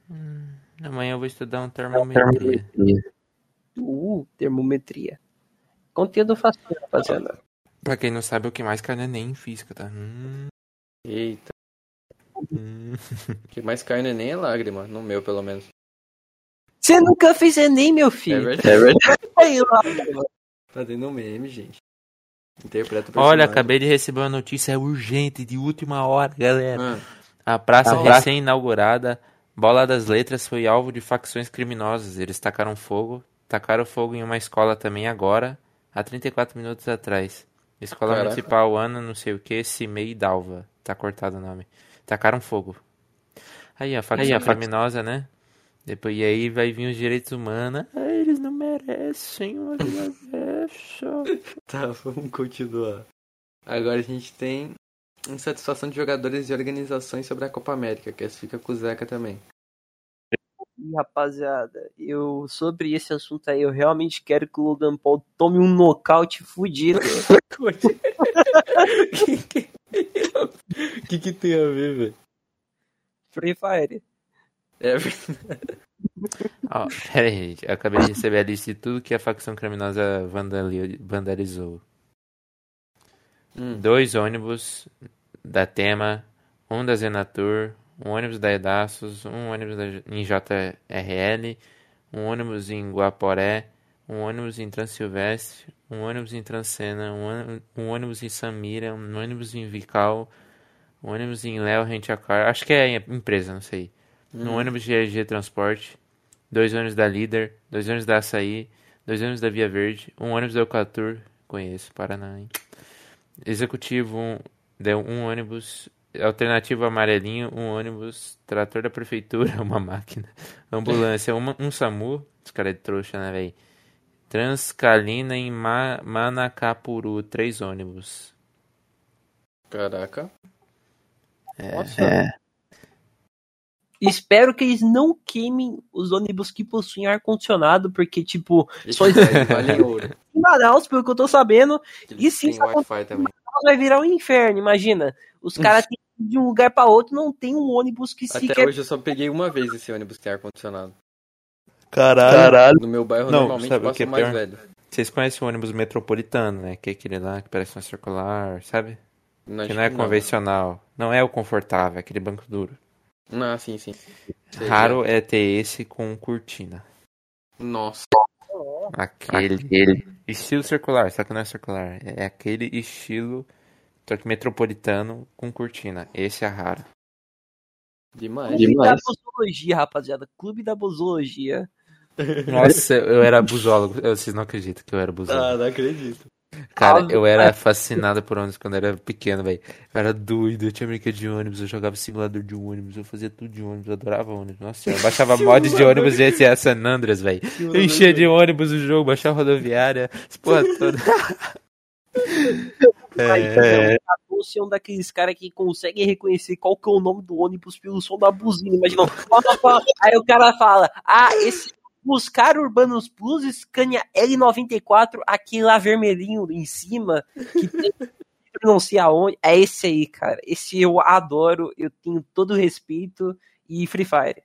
Hum, amanhã eu vou estudar um termometria. Uh, termometria. Conteúdo fácil, rapaziada. Pra quem não sabe, o que mais cai no Enem em física, tá? Hum, Eita. hum. *laughs* O que mais cai no Enem é lágrima, no meu pelo menos. Você nunca fez Enem, meu É filho. verdade. Aí lá. Fazendo um meme, gente. Interpreta o Olha, acabei de receber uma notícia urgente, de última hora, galera. Ah, A praça A praça- recém-inaugurada, Bola das Letras, foi alvo de facções criminosas. Eles tacaram fogo, tacaram fogo em uma escola também agora, há 34 minutos atrás. Escola Caraca. Municipal Ana, não sei o que, Cimei Dalva. Tá cortado o nome. Tacaram fogo. Aí, a facção Aí, fac- criminosa, né? Depois, e aí vai vir os direitos humanos. Ah, eles não merecem *laughs* tá, vamos continuar. Agora a gente tem insatisfação de jogadores e organizações sobre a Copa América, que essa fica com o Zeca também. E, rapaziada, eu sobre esse assunto aí, eu realmente quero que o Logan Paul tome um nocaute fudido. O *laughs* *laughs* que, que tem a ver, velho? Free Fire. É, *laughs* Ó, pera aí, gente. Eu acabei de receber a lista de tudo que a facção criminosa vandali- vandalizou. hum, Dois ônibus da Tema, um da Zenatur, um ônibus da Edaços, um ônibus da, em JRL, um ônibus em Guaporé, um ônibus em Transilvestre, um ônibus em Transcena, um, ônibus- um ônibus em Samira, um ônibus em Vical, um ônibus em Léo Rentacar, acho que é empresa, não sei. Um hum. ônibus de EG Transporte, dois ônibus da Líder, dois ônibus da Açaí, dois ônibus da Via Verde, um ônibus da Eucatur, conheço, Paraná, hein? Executivo, um, deu um ônibus, alternativo amarelinho, um ônibus, trator da prefeitura, *laughs* uma máquina, ambulância, uma, um SAMU, os caras de trouxa, né, velho? Transcalina em Ma Manacapuru, três ônibus. Caraca. Nossa. Espero que eles não queimem os ônibus que possuem ar-condicionado, porque, tipo, Só vale em *laughs* ouro. em Manaus, pelo que eu tô sabendo, E sim, vai virar um inferno, imagina. Os *laughs* caras têm de um lugar pra outro, não tem um ônibus que Até sequer hoje eu só peguei uma vez esse ônibus que tem ar-condicionado. Caralho. No meu bairro Não, normalmente sabe o passa que é o mais pior? velho. Vocês conhecem o ônibus metropolitano, né? Que é aquele lá que parece uma circular, sabe? Não, Que não é acho convencional. Não é o confortável, é aquele banco duro. Não, ah, sim, sim. Sei, Raro é ter esse com cortina. Nossa. Aquele. Estilo circular, só que não é circular. É aquele estilo, só que metropolitano com cortina. Esse é raro. Demais. Clube da Bozologia, rapaziada. Clube da Bozologia. Nossa, eu era busólogo. Eu- Vocês não acreditam que eu era busólogo. Ah, não acredito. Cara, eu era fascinado por ônibus quando eu era pequeno, velho. Eu era doido, eu tinha brinquedo de ônibus, eu jogava simulador de ônibus, eu fazia tudo de ônibus, eu adorava ônibus. Nossa, eu baixava mods de ônibus de GTA San Andreas, velho. Eu enchia de ônibus o jogo, baixava rodoviária, porra toda. *laughs* É, Você é um daqueles caras que conseguem reconhecer qual que é o nome do ônibus pelo som da buzina. Imagina. *laughs* Aí o cara fala: Ah, esse Buscar Urbanos Plus Scania L94, aquele lá vermelhinho em cima, que tem *laughs* não sei aonde. É esse aí, cara. Esse eu adoro, eu tenho todo o respeito. E Free Fire.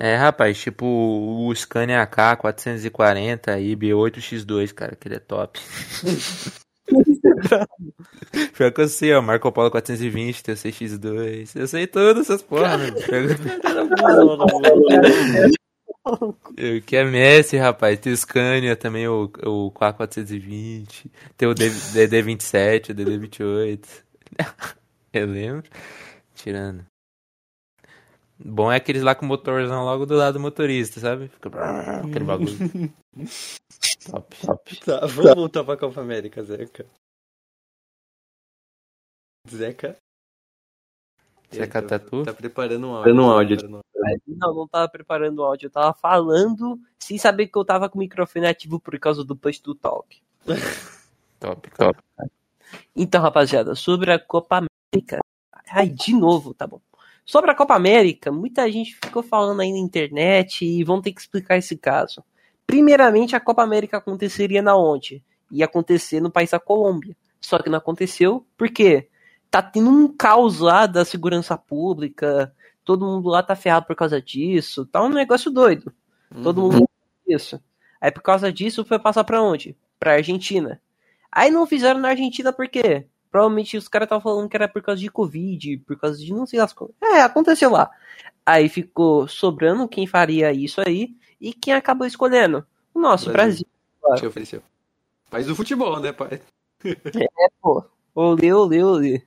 é, rapaz, tipo o Scania AK 440 IB8X2, cara, aquele é top. *laughs* *laughs* Pior que eu sei, ó, Marco Polo 420, TC-X2, eu sei todas essas porra, meu. Eu que é Messi, rapaz. Tem o Scania também, o, o K420. Tem o D- DD27, o DD28. *laughs* Eu lembro. Tirando. Bom é aqueles lá com motorzão logo do lado do motorista, sabe? Fica aquele bagulho. *laughs* top, top. Tá, vamos voltar pra Copa América, Zeca. Zeca? Zeca Ele tá- Tatu? Tá preparando um áudio. Preparando um áudio. Preparando Não, não tava preparando o áudio, eu tava falando sem saber que eu tava com o microfone ativo por causa do push do talk. *laughs* Top, top. Então, rapaziada, sobre a Copa América. Ai, de novo, tá bom. Sobre a Copa América, muita gente ficou falando aí na internet e vão ter que explicar esse caso. Primeiramente, a Copa América aconteceria na onde? Ia acontecer no país da Colômbia. Só que não aconteceu, por quê? Tá tendo um caos lá da segurança pública, todo mundo lá tá ferrado por causa disso, tá um negócio doido. Todo Uhum. mundo isso. Aí por causa disso foi passar pra onde? pra Argentina. Aí não fizeram na Argentina por quê? Provavelmente os caras estavam falando que era por causa de Covid, por causa de não sei as coisas. É, aconteceu lá. Aí ficou sobrando quem faria isso aí e quem acabou escolhendo? O nosso Brasil. Brasil. Ofereceu. País do futebol, né, pai? *laughs* É, pô. Olê, olê, olê.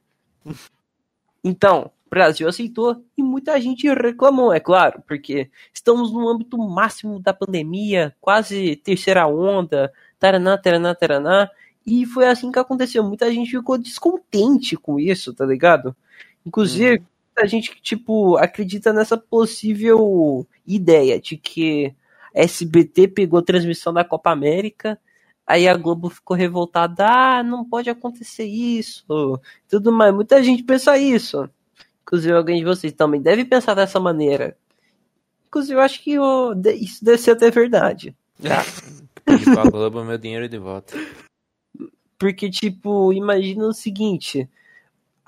Então, o Brasil aceitou e muita gente reclamou, é claro, porque estamos no âmbito máximo da pandemia, quase terceira onda, taraná, taraná, taraná, e foi assim que aconteceu. Muita gente ficou descontente com isso, tá ligado? Inclusive, Uhum. Muita gente que, tipo, acredita nessa possível ideia de que a SBT pegou a transmissão da Copa América, aí a Globo ficou revoltada, ah, não pode acontecer isso, tudo mais. Muita gente pensa isso. Inclusive, alguém de vocês também deve pensar dessa maneira. Inclusive, eu acho que isso deve ser até verdade. Tá? *laughs* Pedi pra Globo meu dinheiro de volta. Porque, tipo, imagina o seguinte: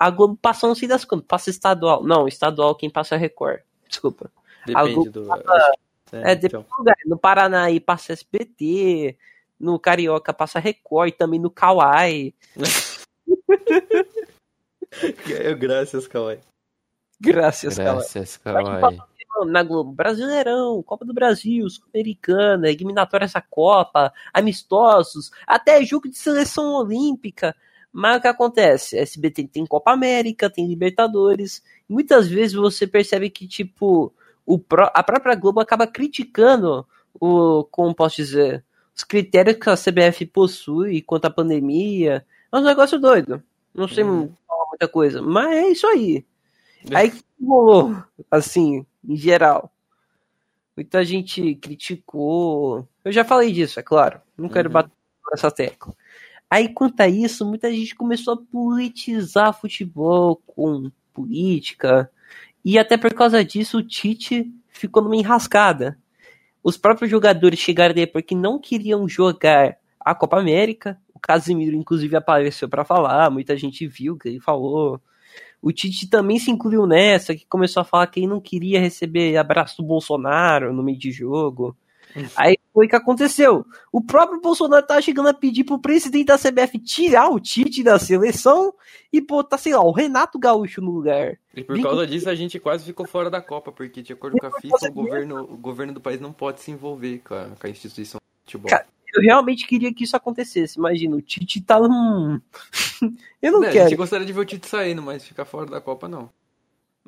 a Globo passa não sei das quantas, passa estadual. Não, estadual quem passa é Record. Desculpa. Depende Globo do. É, É, depende então. do lugar. No Paraná aí passa SBT, no Carioca passa Record, também no Kauai. *laughs* É, Graças, Kawai. Graças. Graças, Kawai. Na Globo, Brasileirão, Copa do Brasil, Sul-Americana, eliminatória essa Copa, amistosos, até jogo de seleção olímpica. Mas o que acontece? SBT tem Copa América, tem Libertadores. Muitas vezes você percebe que, tipo, o pró- a própria Globo acaba criticando o, como posso dizer, os critérios que a CBF possui quanto à pandemia. É um negócio doido. Não sei Uhum. falar muita coisa, mas é isso aí. Aí que rolou, assim, em geral. Muita gente criticou. Eu já falei disso, é claro. Não quero Uhum. bater nessa tecla. Aí, quanto a isso, muita gente começou a politizar futebol com política. E até por causa disso, o Tite ficou numa enrascada. Os próprios jogadores chegaram depois que não queriam jogar a Copa América. O Casimiro, inclusive, apareceu para falar. Muita gente viu que ele falou. O Tite também se incluiu nessa, que começou a falar que ele não queria receber abraço do Bolsonaro no meio de jogo. Aí foi o que aconteceu. O próprio Bolsonaro tá chegando a pedir pro presidente da CBF tirar o Tite da seleção e botar, sei lá, o Renato Gaúcho no lugar. E por causa disso a gente quase ficou fora da Copa, porque de acordo com a FIFA, o governo, o governo do país não pode se envolver com a, com a instituição de futebol. Cara, Eu realmente queria que isso acontecesse. Imagina, o Tite tá num. *laughs* Eu não Né, A quero. gente gostaria de ver o Tite saindo, mas ficar fora da Copa não.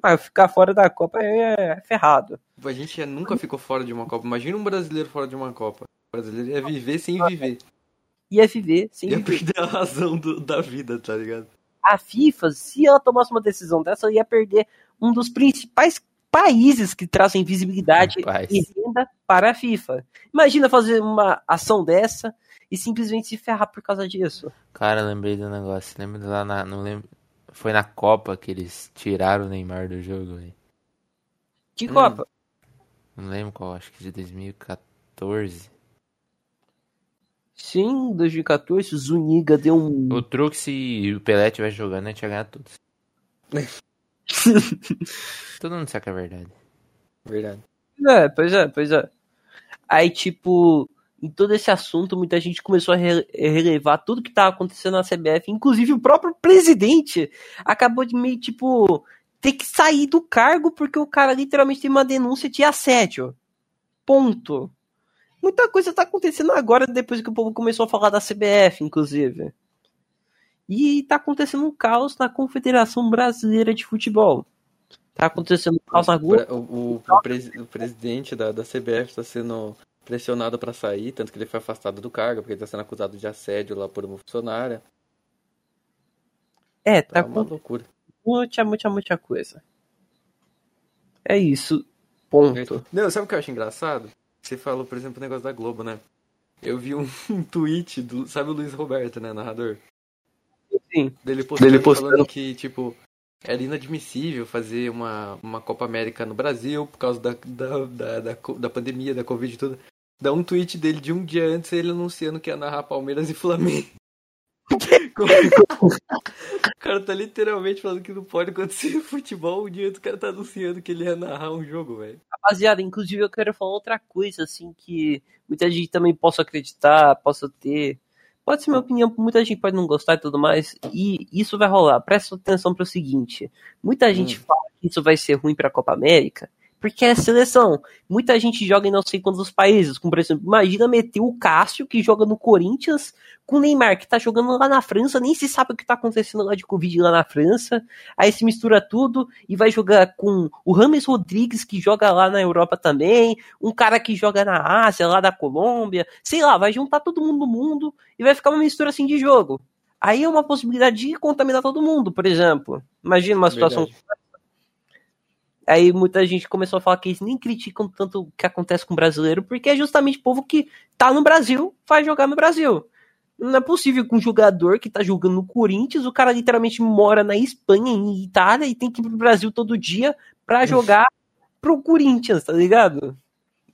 Mas ficar fora da Copa é ferrado. A gente nunca ficou fora de uma Copa. Imagina um brasileiro fora de uma Copa. O brasileiro ia viver sem viver. Ia viver sem Ia viver. perder a razão do- da vida, tá ligado? a FIFA, se ela tomasse uma decisão dessa, ia perder um dos principais países que trazem visibilidade Rapaz. e renda para a FIFA. Imagina fazer uma ação dessa e simplesmente se ferrar por causa disso. Cara, lembrei do negócio. Lembra lá na. Não lembro. Foi na Copa que eles tiraram o Neymar do jogo, velho. Que Hum. Copa? Não lembro qual, acho que de 2014. Sim, 2014, o Zuniga deu um. O truque, se o Pelé tivesse jogando, ele tinha ganhado tudo. *laughs* Todo mundo sabe que é verdade. Verdade. É, pois é, pois é. Aí, tipo, em todo esse assunto, muita gente começou a re- relevar tudo que tava acontecendo na CBF, inclusive o próprio presidente acabou de meio, tipo, ter que sair do cargo porque o cara literalmente tem uma denúncia de assédio. Ponto. Muita coisa tá acontecendo agora, depois que o povo começou a falar da CBF, inclusive. E tá acontecendo um caos na Confederação Brasileira de Futebol. Tá acontecendo um caos na Globo. O, o- o o presidente da, da CBF está sendo pressionado para sair, tanto que ele foi afastado do cargo, porque ele está sendo acusado de assédio lá por uma funcionária. É, tá Tá uma loucura. muita, muita, muita coisa. É isso. Ponto. Não, sabe o que eu acho engraçado? Você falou, por exemplo, o negócio da Globo, né? Eu vi um, um *laughs* tweet do. Sabe o Luiz Roberto, né? Narrador? Sim. Dele postando, Dele postando. falando que, tipo, era inadmissível fazer uma, uma Copa América no Brasil por causa da, da, da, da, da pandemia, da Covid e tudo. Dá um tweet dele de um dia antes ele anunciando que ia narrar Palmeiras e Flamengo. o cara tá literalmente falando que não pode acontecer futebol. Um dia antes o cara tá anunciando que ele ia narrar um jogo, velho. Rapaziada, inclusive eu quero falar outra coisa, assim, que muita gente também possa acreditar, possa ter. Pode ser minha opinião, muita gente pode não gostar e tudo mais, e isso vai rolar. Presta atenção para o seguinte: muita gente Hum. fala que isso vai ser ruim para a Copa América, porque é seleção. Muita gente joga em não sei quantos países, como por exemplo, imagina meter o Cássio, que joga no Corinthians, com o Neymar, que tá jogando lá na França, nem se sabe o que tá acontecendo lá de Covid lá na França, aí se mistura tudo e vai jogar com o Rames Rodrigues, que joga lá na Europa também, um cara que joga na Ásia, lá da Colômbia, sei lá, vai juntar todo mundo no mundo e vai ficar uma mistura assim de jogo. Aí é uma possibilidade de contaminar todo mundo, por exemplo. Imagina uma situação. Verdade. Aí muita gente começou a falar que eles nem criticam tanto o que acontece com o brasileiro, porque é justamente o povo que tá no Brasil, vai jogar no Brasil. Não é possível que um jogador que tá jogando no Corinthians, o cara literalmente mora na Espanha, em Itália, e tem que ir pro Brasil todo dia pra jogar pro Corinthians, tá ligado?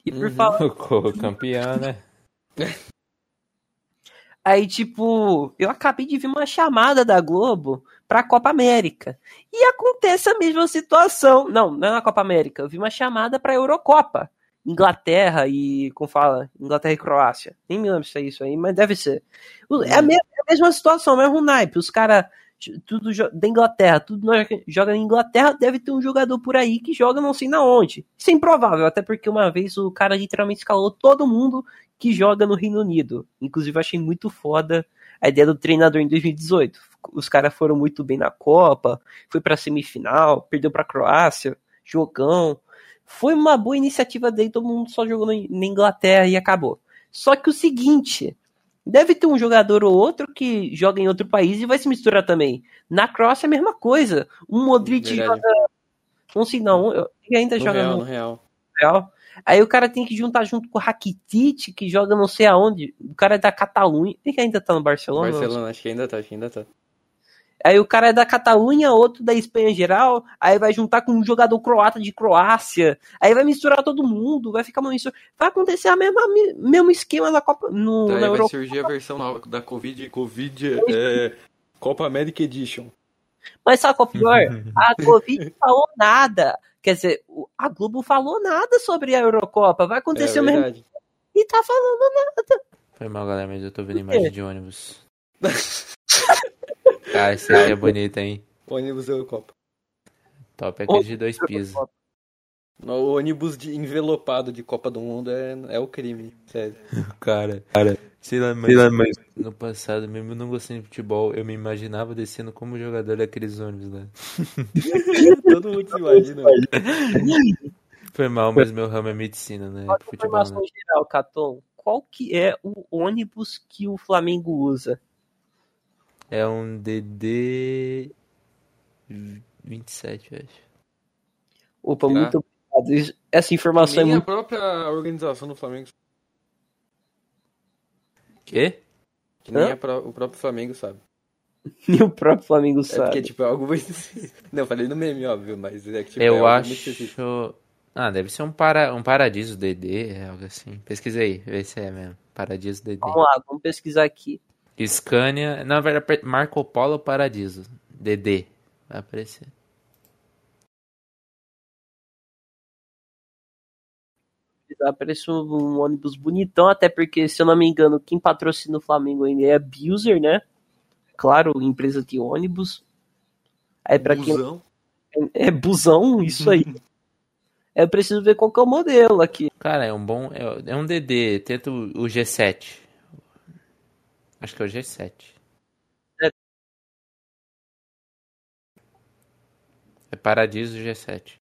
E por Uhum. falar *laughs* campeão, né? Aí, tipo, eu acabei de ver uma chamada da Globo pra Copa América. E acontece a mesma situação. Não, não é na Copa América. Eu vi uma chamada pra Eurocopa. Inglaterra e, como fala? Inglaterra e Croácia. Nem me lembro se é isso aí, mas deve ser. É a, me- é a mesma situação, o mesmo naipe. Os caras, tudo da Inglaterra, tudo nós joga na Inglaterra, deve ter um jogador por aí que joga não sei na onde. Isso é improvável, até porque uma vez o cara literalmente escalou todo mundo que joga no Reino Unido. Inclusive, eu achei muito foda a ideia do treinador em 2018. Os caras foram muito bem na Copa, foi pra semifinal, perdeu pra Croácia, jogão. Foi uma boa iniciativa dele, todo mundo só jogou na Inglaterra e acabou. Só que o seguinte, deve ter um jogador ou outro que joga em outro país e vai se misturar também. Na Croácia é a mesma coisa. O Modric Verdade. joga. Não sei não, ele ainda No joga real, no no real. Real. Aí o cara tem que juntar junto com o Rakitic, que joga não sei aonde. O cara é da Catalunha. Ele ainda tá no Barcelona? Barcelona, acho que ainda tá, acho que ainda tá. Aí o cara é da Catalunha, outro da Espanha geral. Aí vai juntar com um jogador croata de Croácia. Aí vai misturar todo mundo. Vai ficar uma mistura. Vai acontecer a mesma mesmo esquema da Copa no, Tá, na aí vai Europa. surgir a versão nova da Covid, Covid é, Copa América Edition. Mas sabe qual é o pior? A *laughs* Covid falou nada. Quer dizer, a Globo falou nada sobre a Eurocopa. Vai É acontecer o mesmo. verdade. E tá falando. Foi mal, galera, mas eu tô vendo imagem de ônibus. *laughs* Cara, esse aqui é bonito, hein? Ônibus Eurocopa. Top é aquele de dois pisos. O ônibus de envelopado de Copa do Mundo é, é o crime, sério. *laughs* Cara, cara, sei lá, mas, no passado, mesmo não gostando de futebol, eu me imaginava descendo como jogador daqueles ônibus lá. *laughs* Todo mundo se imagina. *laughs* Foi mal, mas meu ramo é medicina, né? Uma Futebol, né? geral, Caton. Qual que é o ônibus que o Flamengo usa? É um DD 27, eu acho. Opa, Será? muito obrigado. Essa informação Nem é a muito. própria organização do Flamengo, Quê? que nem a pró- o próprio Flamengo sabe. Nem *laughs* o próprio Flamengo É sabe. porque, tipo, é algo muito... *laughs* Não, eu falei no meme, óbvio, mas é que, tipo, é eu específico. acho. Ah, deve ser um, para... um Paradiso DD, é algo assim. Pesquisa aí, vê se é mesmo. Paradiso DD. Vamos lá, vamos pesquisar aqui. Scania, na verdade, Marco Polo Paradiso. DD. Vai aparecer. Aparece um ônibus bonitão, até porque, se eu não me engano, quem patrocina o Flamengo ainda é a Buser, né? Claro, empresa de ônibus. Aí pra quem Busão. é busão, isso aí. *laughs* Eu preciso ver qual que é o modelo aqui. Cara, é um bom. É, é um DD. Tenta o, o G7. Acho que é o G7. É. É Paradiso G7.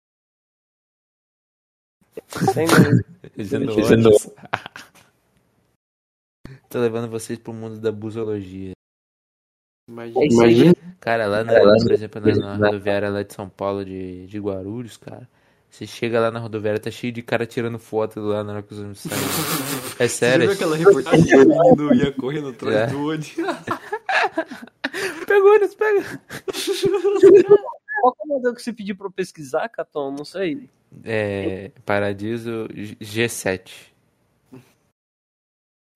Sem mesmo. Dizendo ônibus. Tô levando vocês pro mundo da busologia. Imagina. É isso aí. Cara, lá, na, É, lá por exemplo, na, na rodoviária lá de São Paulo, de, de Guarulhos, cara. Você chega lá na rodoviária, tá cheio de cara tirando foto lá na hora que os ônibus saem. *laughs* É Você sério. viu aquela reportagem que o menino ia correndo atrás É. do ônibus? *laughs* Pega o ônibus, pega. Qual que é o modelo que você pediu pra eu pesquisar, Caton? Não sei. É. Paradiso G- G7.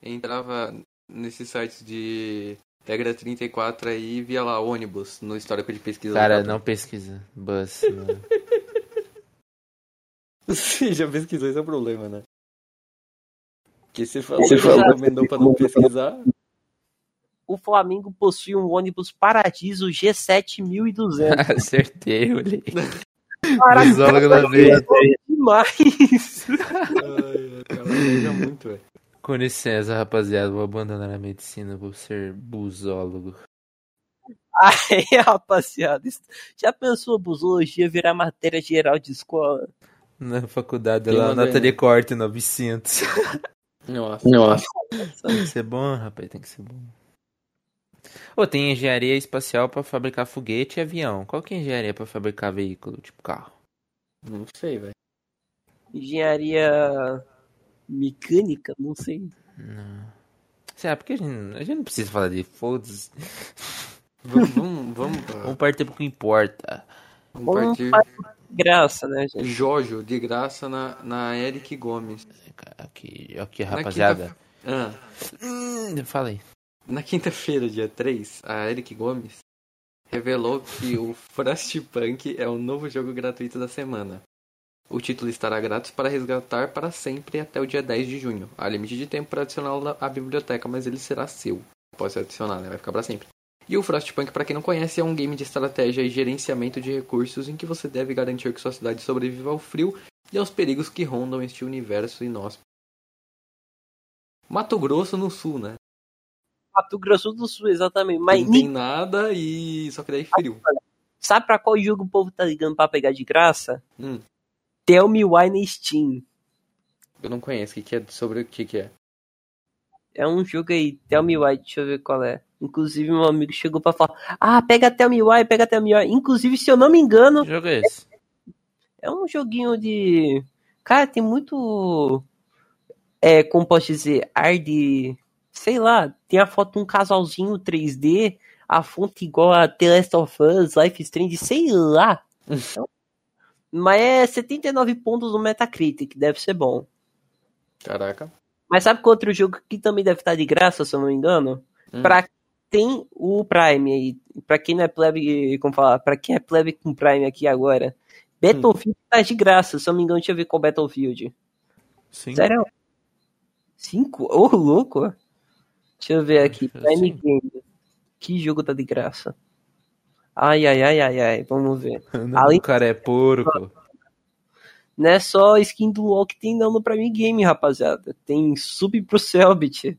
Entrava nesses sites de regra 34 aí e via lá ônibus no histórico de pesquisa. Cara, não pesquisa. Bus. não. *laughs* Você já pesquisou, esse é o problema, né? Porque você falou, Você falou- recomendou pra não pesquisar. o Flamengo possui um ônibus Paradiso G7200. *laughs* Acertei, olhei. Caraca, Busólogo da veia. é demais. Ai, cara, muito, velho. Com licença, rapaziada, vou abandonar a medicina, vou ser busólogo. Aí, rapaziada, já pensou a busologia virar matéria geral de escola? Na faculdade, Quem lá, nota de corte 900. Nossa. Nossa. Tem que ser bom, rapaz, tem que ser bom. Ô, tem engenharia espacial pra fabricar foguete e avião. Qual que é a engenharia pra fabricar veículo, tipo carro? Não sei, velho. Engenharia mecânica? Não sei. Não. Será? Porque a gente, a gente não precisa falar de foda-se. *laughs* Vamos, vamos, vamos, Vamos partir pro que importa. vamos Vamos partir. Graça, né, gente? Jojo, de graça na, na Eric Gomes. Aqui, aqui rapaziada. quinta- Ah, Hum, fala aí. na quinta-feira, dia 3, a Eric Gomes revelou que o *laughs* Frostpunk é o novo jogo gratuito da semana. O título estará grátis para resgatar para sempre até o dia 10 de junho. Há limite de tempo para adicioná-lo à biblioteca, mas ele será seu. Pode ser adicionado, né? Vai ficar para sempre. E o Frostpunk, para quem não conhece, é um game de estratégia e gerenciamento de recursos em que você deve garantir que sua cidade sobreviva ao frio e aos perigos que rondam este universo inóspito. Mato Grosso no sul, né? Mato Grosso do Sul, exatamente. Mas não tem nada e só que daí frio. sabe pra qual jogo o povo tá ligando pra pegar de graça? Hum, Tell Me Why na Steam. eu não conheço. O que, que é sobre o que, que é? É um jogo aí, Tell Me Why, deixa eu ver qual é. Inclusive, meu amigo chegou pra falar: Ah, pega Tell Me Why, pega Tell Me Why. Inclusive, se eu não me engano, Que jogo é esse? é um joguinho de. Cara, tem muito. É, como posso dizer? Ar de. Sei lá, tem a foto de um casalzinho 3D, a fonte igual a The Last of Us, Life Strange, sei lá. *laughs* Mas é 79 pontos no Metacritic, deve ser bom. Caraca. Mas sabe qual outro jogo que também deve estar de graça, se eu não me engano? Hum. Pra tem o Prime aí. Pra quem não é plebe, como falar? Pra quem é plebe com Prime aqui agora. Battlefield tá de graça, se eu não me engano, deixa eu ver qual Battlefield. Sim. Sério? Cinco? Ô, louco! Deixa eu ver aqui. Prime Game. Que jogo tá de graça? Ai, ai, ai, ai, ai. Vamos ver. *laughs* Não, Além- O cara é porco. Não é só skin do WoW que tem não no Prime Game, rapaziada. Tem sub pro Selbit.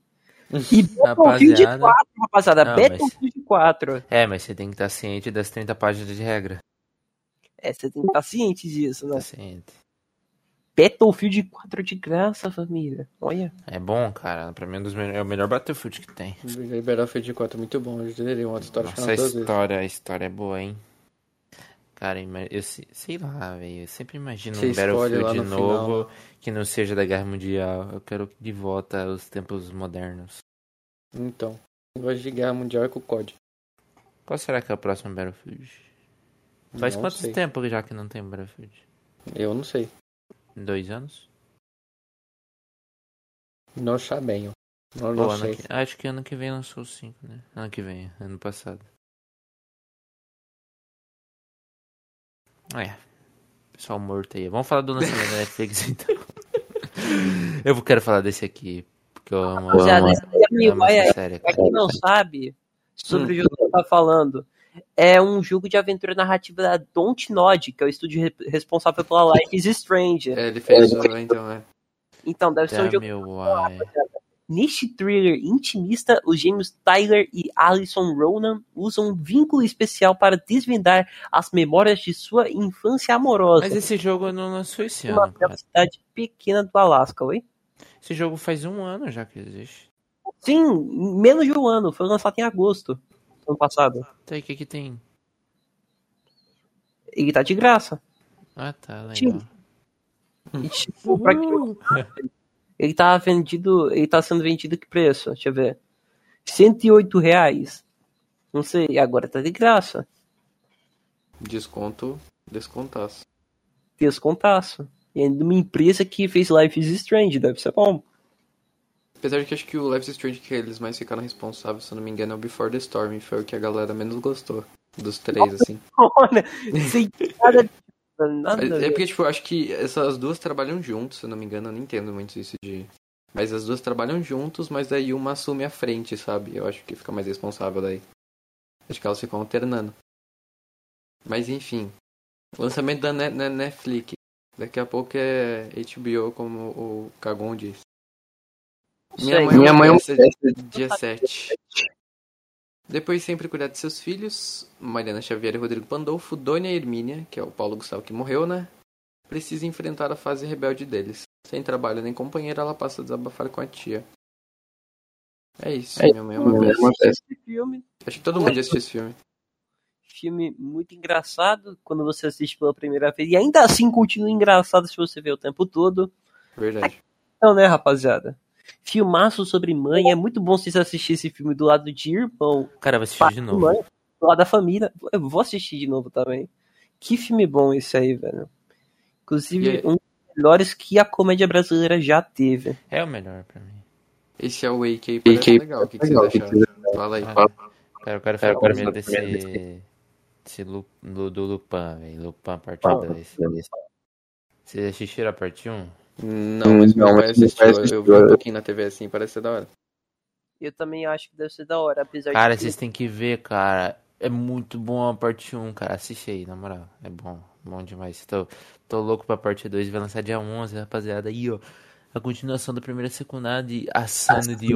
E *laughs* Battlefield Rapaziada. 4, rapaziada. Não, mas- Battlefield 4. É, mas você tem que estar ciente das 30 páginas de regra. É, você tem que estar ciente disso, né? Tá ciente. Battlefield 4 de graça, família. Olha. É bom, cara. Pra mim é, um é o melhor Battlefield que tem. Battlefield 4 é muito bom. Eu zerei uma história Nossa, a história, a história é boa, hein? Cara, eu se- sei lá, velho. Eu sempre imagino Você um Battlefield no novo que não seja da Guerra Mundial. Eu quero de volta aos tempos modernos. Então, negócio de guerra mundial é com o COD. Qual será que é o próximo Battlefield? Faz Não quanto sei. tempo já que não tem Battlefield? Eu não sei. Dois anos? Não bem, ó. Não, Pô, não sei. que- acho que ano que vem lançou o 5, né? Ano que vem, ano passado. É. Pessoal morto aí. Vamos falar do lançamento da Netflix *laughs* então. Eu quero falar desse aqui. Porque eu amo. Amo, Tell Me amo essa é, série, pra quem não sabe sobre Hum. o jogo que tá falando, é um jogo de aventura narrativa da Don't Nod, que é o estúdio re- responsável pela Life is Strange. É, ele fez o, então, é. Então, deve ser um jogo why. Niche thriller intimista. Os gêmeos Tyler e Alison Ronan usam um vínculo especial para desvendar as memórias de sua infância amorosa. Mas esse jogo não lançou esse uma ano, cara. cidade pequena do Alasca, oi? Esse jogo faz um ano já que existe. Sim, menos de um ano. Foi lançado em agosto do ano passado. Então o que que tem? Ele tá de graça. Ah, tá, legal. Tipo, pra sabe, ele tá vendido. Ele tá sendo vendido que preço? Deixa eu ver. 108 reais. Não sei, agora tá de graça. Desconto, descontaço. Descontaço. E é de uma empresa que fez Life is Strange, deve ser bom. Apesar de que acho que o Life is Strange que eles mais ficaram responsáveis, se eu não me engano, é o Before the Storm. Foi o que a galera menos gostou. Dos três, assim. *laughs* Olha, sem nada. Nada É porque, tipo, eu acho que essas duas trabalham juntos, se eu não me engano. Eu não entendo muito isso de Mas as duas trabalham juntos, mas daí uma assume a frente, sabe? Eu acho que fica mais responsável daí. Acho que elas ficam alternando. Mas enfim. Lançamento da Ne- Netflix. Daqui a pouco é HBO, como o Cagon disse. Minha mãe, Minha mãe é um dia 7. Depois sempre cuidar de seus filhos. Mariana Xavier e Rodrigo Pandolfo. Dona Hermínia, que é o Paulo Gustavo que morreu, né? Precisa enfrentar a fase rebelde deles. Sem trabalho nem companheira, ela passa a desabafar com a tia. É isso, É minha mãe é uma mãe é. Esse filme, Acho que todo mundo já assistiu esse filme. filme muito engraçado quando você assiste pela primeira vez. E ainda assim continua engraçado se você vê o tempo todo. Verdade. Então, né, rapaziada? Filmaço sobre mãe. É muito bom vocês assistirem esse filme do lado de irmão, Cara, vai assistir pai de novo. mãe, do lado da família. Eu vou assistir de novo também. Que filme bom esse aí, velho. Inclusive, um dos melhores que a comédia brasileira já teve. É o melhor pra mim. Esse é o Wake aí, parece Wake legal. O que, que legal, vocês o que? Fala aí. Ah, Cara, eu quero falar primeiro desse. desse Lu, do, do Lupin, velho. Lupin parte Fala. 2. Vocês assistiram a parte 1? Não, mas meu Não, pai meu assistiu. Eu vi um pouquinho na TV assim, parece ser da hora. Eu também acho que deve ser da hora, apesar Cara, de vocês têm que ver, cara. É muito bom a parte 1, cara. Assiste aí, na moral. É bom. Bom demais. Tô, tô louco pra parte 2. Vai lançar dia 11, rapaziada. Aí, ó. A continuação da primeira secundária de Asano de.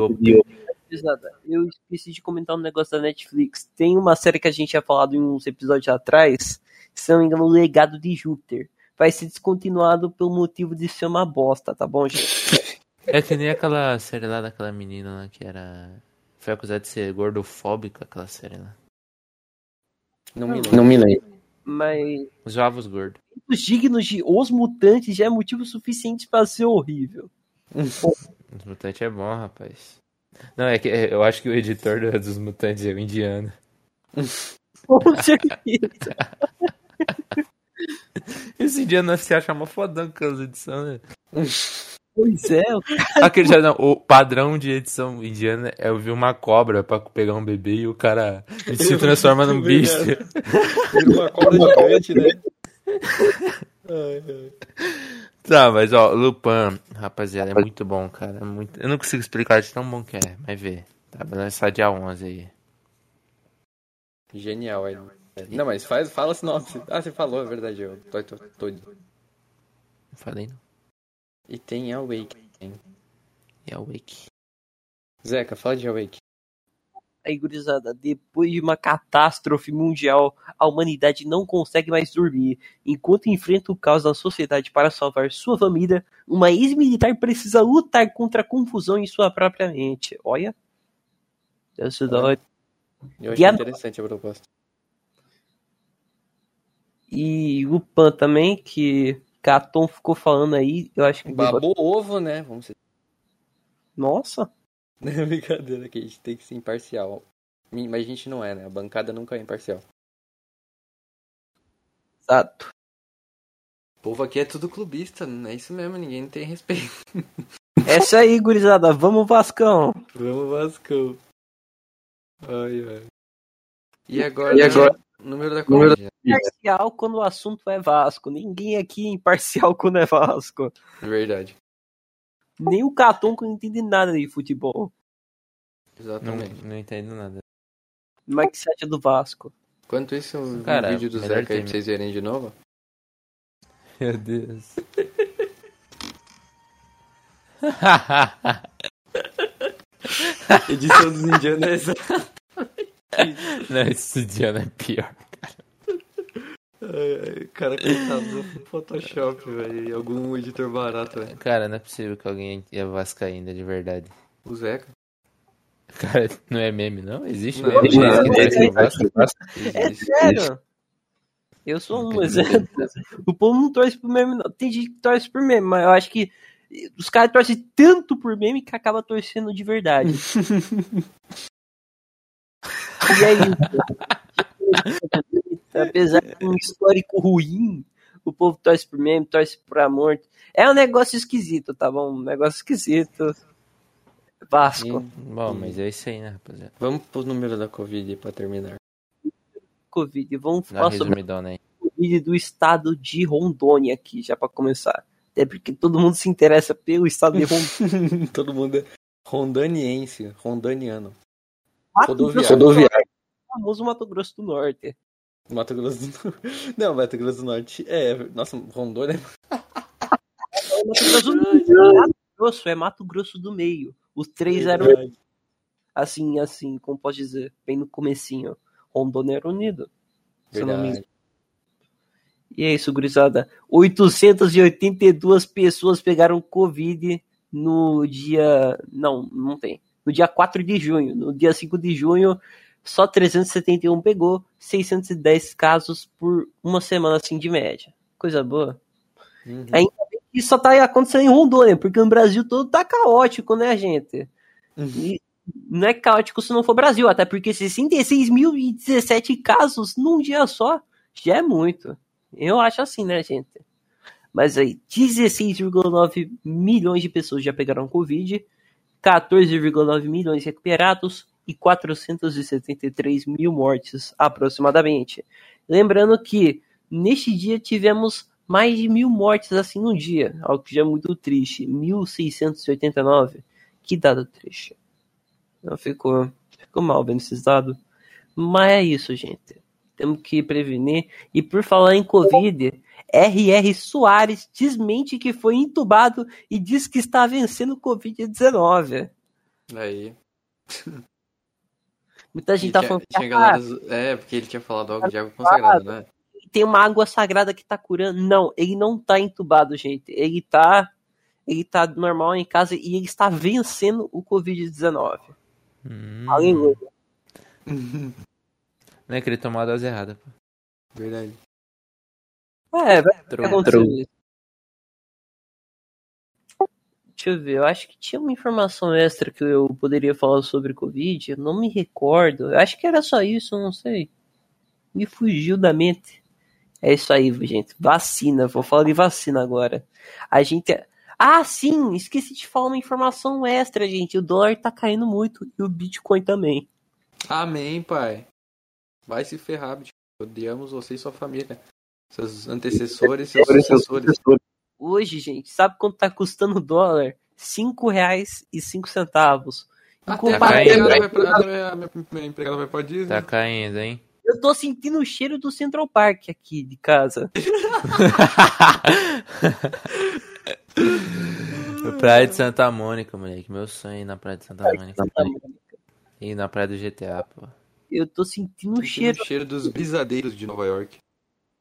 Pesada. Eu esqueci de comentar um negócio da Netflix. Tem uma série que a gente tinha falado em uns episódios atrás, se não me engano, o Legado de Júpiter. Vai ser descontinuado pelo motivo de ser uma bosta, tá bom, gente? *laughs* É que nem aquela série lá daquela menina lá que era. Foi acusada de ser gordofóbica, aquela série lá. Não me lembro. Não me lembro. Mas Os ovos gordos. os dignos de Os Mutantes já é motivo suficiente pra ser horrível. *laughs* Os mutantes é bom, rapaz. Não, é que é, eu acho que o editor do- dos mutantes é o indiano. Com certeza. *laughs* *laughs* Esse indiano se acha mó fodão com as edições, né? pois é, *laughs* Aquele já não, o padrão de edição indiana é eu vi uma cobra pra pegar um bebê e o cara *laughs* se transforma num bicho. Vira uma cobra gigante, né? Tá, mas ó, Lupin, rapaziada, é muito bom, cara. é muito... Eu não consigo explicar de tão bom que é, mas vê. Tá, vai lançar dia 11 aí. Genial aí. Não, mas faz, fala a sinopse. Ah, você falou, é verdade. Eu tô, tô, tô... Não falei não. E tem Awake. E a Wake. Zeca, fala de Awake. Aí, gurizada, depois de uma catástrofe mundial, a humanidade não consegue mais dormir. Enquanto enfrenta o caos da sociedade para salvar sua família, uma ex-militar precisa lutar contra a confusão em sua própria mente. Olha. Deve ser da hora. Eu achei E a- interessante a proposta. E Lupin também, que Caton ficou falando aí, eu acho que. Babou ovo, né? Vamos ser. Nossa! Não *laughs* é brincadeira que a gente tem que ser imparcial. Mas a gente não é, né? A bancada nunca é imparcial. Exato. O povo aqui é tudo clubista, não é isso mesmo, ninguém tem respeito. *laughs* Essa aí, gurizada, vamos Vascão! Vamos Vascão. Ai, ai. E agora, E agora? Número da Número comédia. Imparcial quando o assunto é Vasco. Ninguém aqui é imparcial quando é Vasco. Verdade. Nem o Caton que não entende nada de futebol. Não, Exatamente. não entendo nada. Mas o que você acha do Vasco? Enquanto isso, um Cara, vídeo do Zeca aí pra vocês verem de novo. *laughs* Meu Deus. *laughs* *laughs* Edição dos indianos é essa. *laughs* não, esse é pior. Cara, coitado do Photoshop, velho. E algum editor barato, velho. Cara, não é possível que alguém é vascaína de verdade. O Zeca. Cara, não é meme, não? Existe Não, meme não, não, Vasco? É Existe. sério? Eu sou um exemplo. O povo não torce por meme, não. Tem gente que torce por meme, mas eu acho que os caras torcem tanto por meme que acaba torcendo de verdade. *laughs* e é isso. *laughs* Apesar de um histórico ruim, o povo torce por meme, torce por amor. É um negócio esquisito, tá bom? Um negócio esquisito. Vasco. Bom, mas é isso aí, né, rapaziada? Vamos pro número da Covid pra terminar. Covid. Vamos falar sobre o Covid do estado de Rondônia aqui, já pra começar. É porque todo mundo se interessa pelo estado de Rondônia. *laughs* Todo mundo é rondaniense, rondaniano. Mato Rodoviário. Grosso do Rodoviário. Norte, famoso Mato Grosso do Norte. Mato Grosso do Norte. *laughs* Não, Mato Grosso do Norte é. Nossa, Rondônia. *laughs* Mato Grosso do Norte. Mato Grosso é Mato Grosso do Meio. Os três eram assim, assim, como posso dizer, bem no comecinho. Rondônia era unido. se eu não me engano. Verdade. E é isso, gurizada. 882 pessoas pegaram Covid no dia. Não, não tem. No dia 4 de junho. No dia 5 de junho, só 371 pegou. 610 casos por uma semana, assim, de média. Coisa boa. Uhum. Ainda bem que isso só tá acontecendo em Rondônia, porque no Brasil todo tá caótico, né, gente? Uhum. E não é caótico se não for Brasil, até porque 66.017 casos num dia só já é muito. Eu acho assim, né, gente? Mas aí, 16,9 milhões de pessoas já pegaram Covid, 14,9 milhões recuperados e 473 mil mortes aproximadamente. Lembrando que neste dia tivemos mais de mil mortes assim no dia, algo que já é muito triste. 1689. Que dado triste. Eu fico, fico mal vendo esses dados. Mas é isso, gente. Temos que prevenir. E por falar em Covid, R.R. Soares desmente que foi entubado e diz que está vencendo o Covid-19. Aí. Muita gente E tá tinha- falando tinha ah, galera É, porque ele tinha falado algo de água consagrada, né? tem uma água sagrada que tá curando. Não, ele não tá entubado, gente. Ele tá. Ele tá normal em casa e ele está vencendo o Covid-19. Hum, Aleluia. não é que ele tomou a dose errada, pô. Verdade. É, vai. Deixa eu ver, eu acho que tinha uma informação extra que eu poderia falar sobre Covid, eu não me recordo. Eu acho que era só isso, eu não sei. Me fugiu da mente. É isso aí, gente. Vacina, vou falar de vacina agora. A gente. Ah, sim, esqueci de falar uma informação extra, gente. O dólar tá caindo muito e o Bitcoin também. Amém, pai. Vai se ferrar, bicho. Odiamos você e sua família. Seus antecessores seus sucessores. Hoje, gente, sabe quanto tá custando o dólar? Cinco reais e cinco centavos. Até a Comparado- minha empregada vai pra- minha- minha empregada vai pra Disney. Tá caindo, hein? Eu tô sentindo o cheiro do Central Park aqui de casa. *laughs* Praia de Santa Mônica, moleque. Meu sonho é ir na Praia de Santa Mônica. E na Praia do GTA, pô. Eu tô sentindo o cheiro o cheiro dos brisadeiros de Nova York.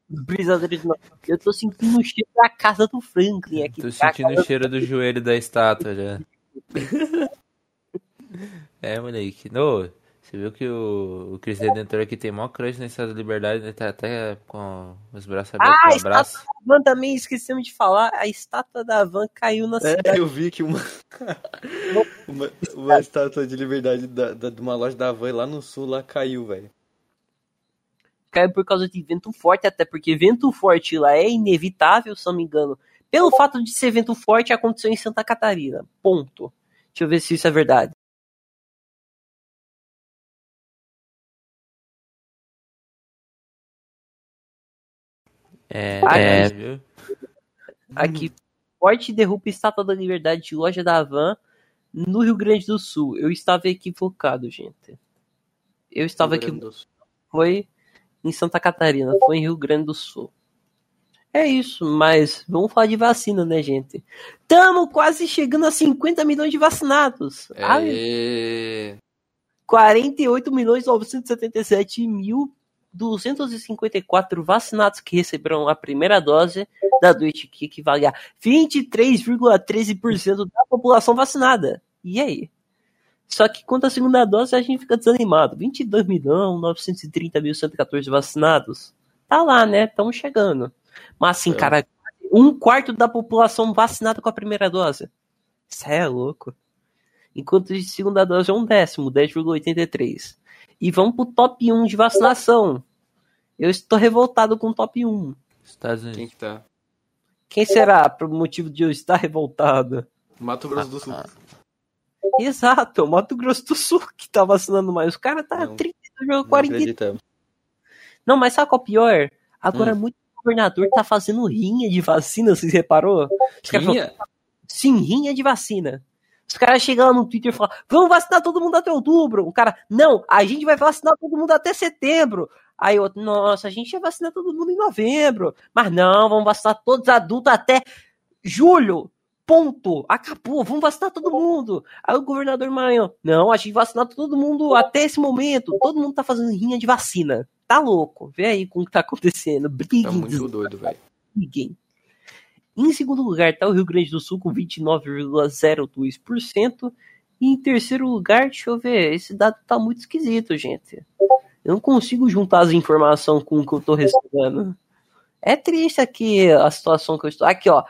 Brisadeiros. Eu tô sentindo o cheiro da casa do Franklin aqui. Tô da sentindo o cheiro do joelho da estátua já. É, moleque. No, você viu que o, o Cris Redentor aqui tem maior crush na Estátua da Liberdade, ele tá até com os braços abertos Ah, pro abraço. Van também esquecemos de falar, a estátua da Van caiu na cidade. É, eu vi que uma, *laughs* uma, uma estátua de liberdade da, da- de uma loja da Van lá no sul lá caiu, velho. Caiu por causa de vento forte, até porque vento forte lá é inevitável, se não me engano. Pelo fato de ser vento forte, aconteceu em Santa Catarina. Ponto. Deixa eu ver se isso é verdade. É, Ah, é? Aqui, forte derruba estátua da liberdade de loja da Van no Rio Grande do Sul. Eu estava equivocado, gente. Eu estava aqui. Foi em Santa Catarina, foi em Rio Grande do Sul. É isso, mas vamos falar de vacina, né, gente? Tamo quase chegando a 50 milhões de vacinados. É. Ai, Aê. 48 milhões 977 mil 254 vacinados que receberam a primeira dose da doença, que equivale a 23,13% da população vacinada. E aí? Só que quanto à segunda dose, a gente fica desanimado. 22 milhões 930 mil 114 vacinados. Tá lá, né? Estamos chegando. Mas assim, É. cara, um quarto da população vacinada com a primeira dose. Isso é louco. Enquanto de segunda dose é um décimo, 10,83. E vamos pro top 1 de vacinação. Eu estou revoltado com o top 1. Estados Quem Unidos. que tá? Quem será por motivo de eu estar revoltado? Mato Grosso do Sul. Exato, é o Mato Grosso do Sul *laughs* que tá vacinando mais. O cara tá Não. 32,40. Não acreditamos. Não, mas sabe qual é o pior? Agora Hum. muitos governador tá fazendo rinha de vacina, vocês reparou? Os Rinha? falam, Sim, rinha de vacina. Os caras chegam lá no Twitter e falam, vamos vacinar todo mundo até outubro. O cara, não, a gente vai vacinar todo mundo até setembro. Aí outro, nossa, a gente ia vacinar todo mundo em novembro. Mas não, vamos vacinar todos os adultos até julho. Ponto. Acabou, vamos vacinar todo mundo. Aí o governador Maranhão, não, a gente vacinar todo mundo até esse momento. Todo mundo tá fazendo rinha de vacina. Tá louco. Vê aí como que tá acontecendo. Tá Briguem, muito doido, velho. ninguém. Em segundo lugar está o Rio Grande do Sul com 29,02%. E em terceiro lugar, deixa eu ver, esse dado tá muito esquisito, gente. Eu não consigo juntar as informações com o que eu tô recebendo. É triste aqui a situação que eu estou. Aqui, ó.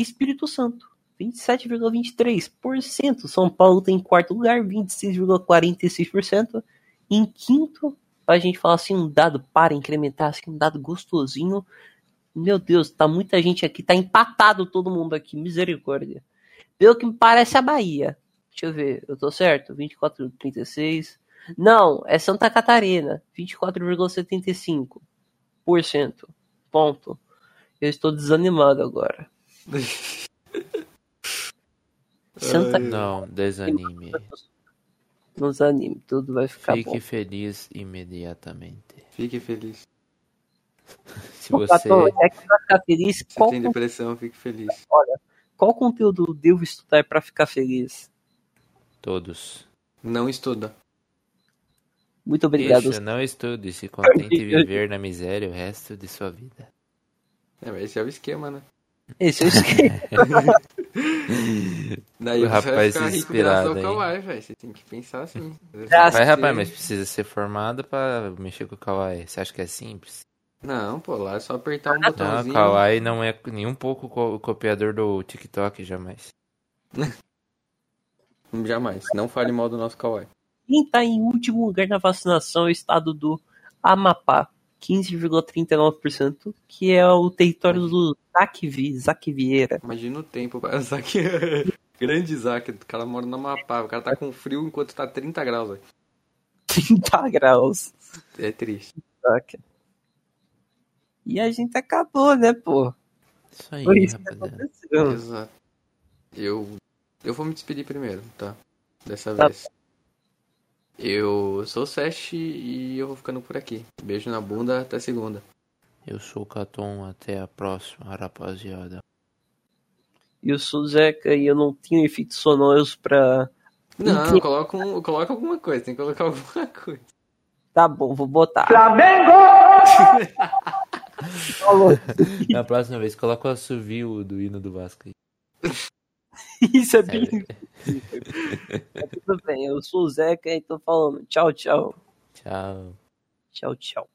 Espírito Santo, 27,23%. São Paulo tem em quarto lugar, 26,46%. Em quinto, a gente fala assim, um dado para incrementar, assim, um dado gostosinho. Meu Deus, tá muita gente aqui, tá empatado todo mundo aqui, misericórdia. Pelo que me parece a Bahia. Deixa eu ver, eu tô certo? 24,36. Não, é Santa Catarina, 24,75%. Ponto. Eu estou desanimado agora. Santa Não, desanime. Não desanime, tudo vai ficar Fique bom. feliz imediatamente. Fique feliz. *laughs* Se você. É que pra ficar feliz, Se qual, tem depressão, fique feliz. qual conteúdo devo estudar pra ficar feliz? Todos. Não estuda. Muito obrigado. Isso, não estude. Se contente *laughs* viver na miséria o resto de sua vida. É, mas esse é o esquema, né? Esse eu *laughs* esqueci. *laughs* Daí O você vai rapaz ficar rico inspirado graças ao aí. Kawaii, velho. Você tem que pensar assim. Ah, Vai, rapaz, mas precisa ser formado pra mexer com o Kawaii. Você acha que é simples? Não, pô, lá é só apertar um Não, o botãozinho. Kawaii não é nem um pouco co- copiador do TikTok, jamais. *laughs* Jamais. Não fale mal do nosso Kawaii. Quem está em último lugar na vacinação é o estado do Amapá, 15,39%, que é o território do Zac, Vi, Zac Vieira. Imagina o tempo *laughs* pra Isaac. Grande Isaac. O cara mora no Amapá. O cara tá com frio enquanto tá 30 graus, velho. 30 graus. É triste. Zac. E a gente acabou, né, pô? Isso aí, Foi isso que rapaziada. aconteceu. Exato. Eu. Eu vou me despedir primeiro, tá? Dessa Tá. vez. Eu sou o Sesh e eu vou ficando por aqui. Beijo na bunda, até segunda. Eu sou o Caton, até a próxima, rapaziada. E eu sou o Zeca e eu não tenho efeitos sonoros pra. Não, coloca, um, coloca alguma coisa, tem que colocar *laughs* alguma coisa. Tá bom, vou botar. *laughs* Na próxima vez, coloca o assovio do hino do Vasco aí. *laughs* *laughs* Isso é bem. Tudo bem, eu sou o Zeca e tô falando. Tchau, tchau. Tchau. Tchau, tchau.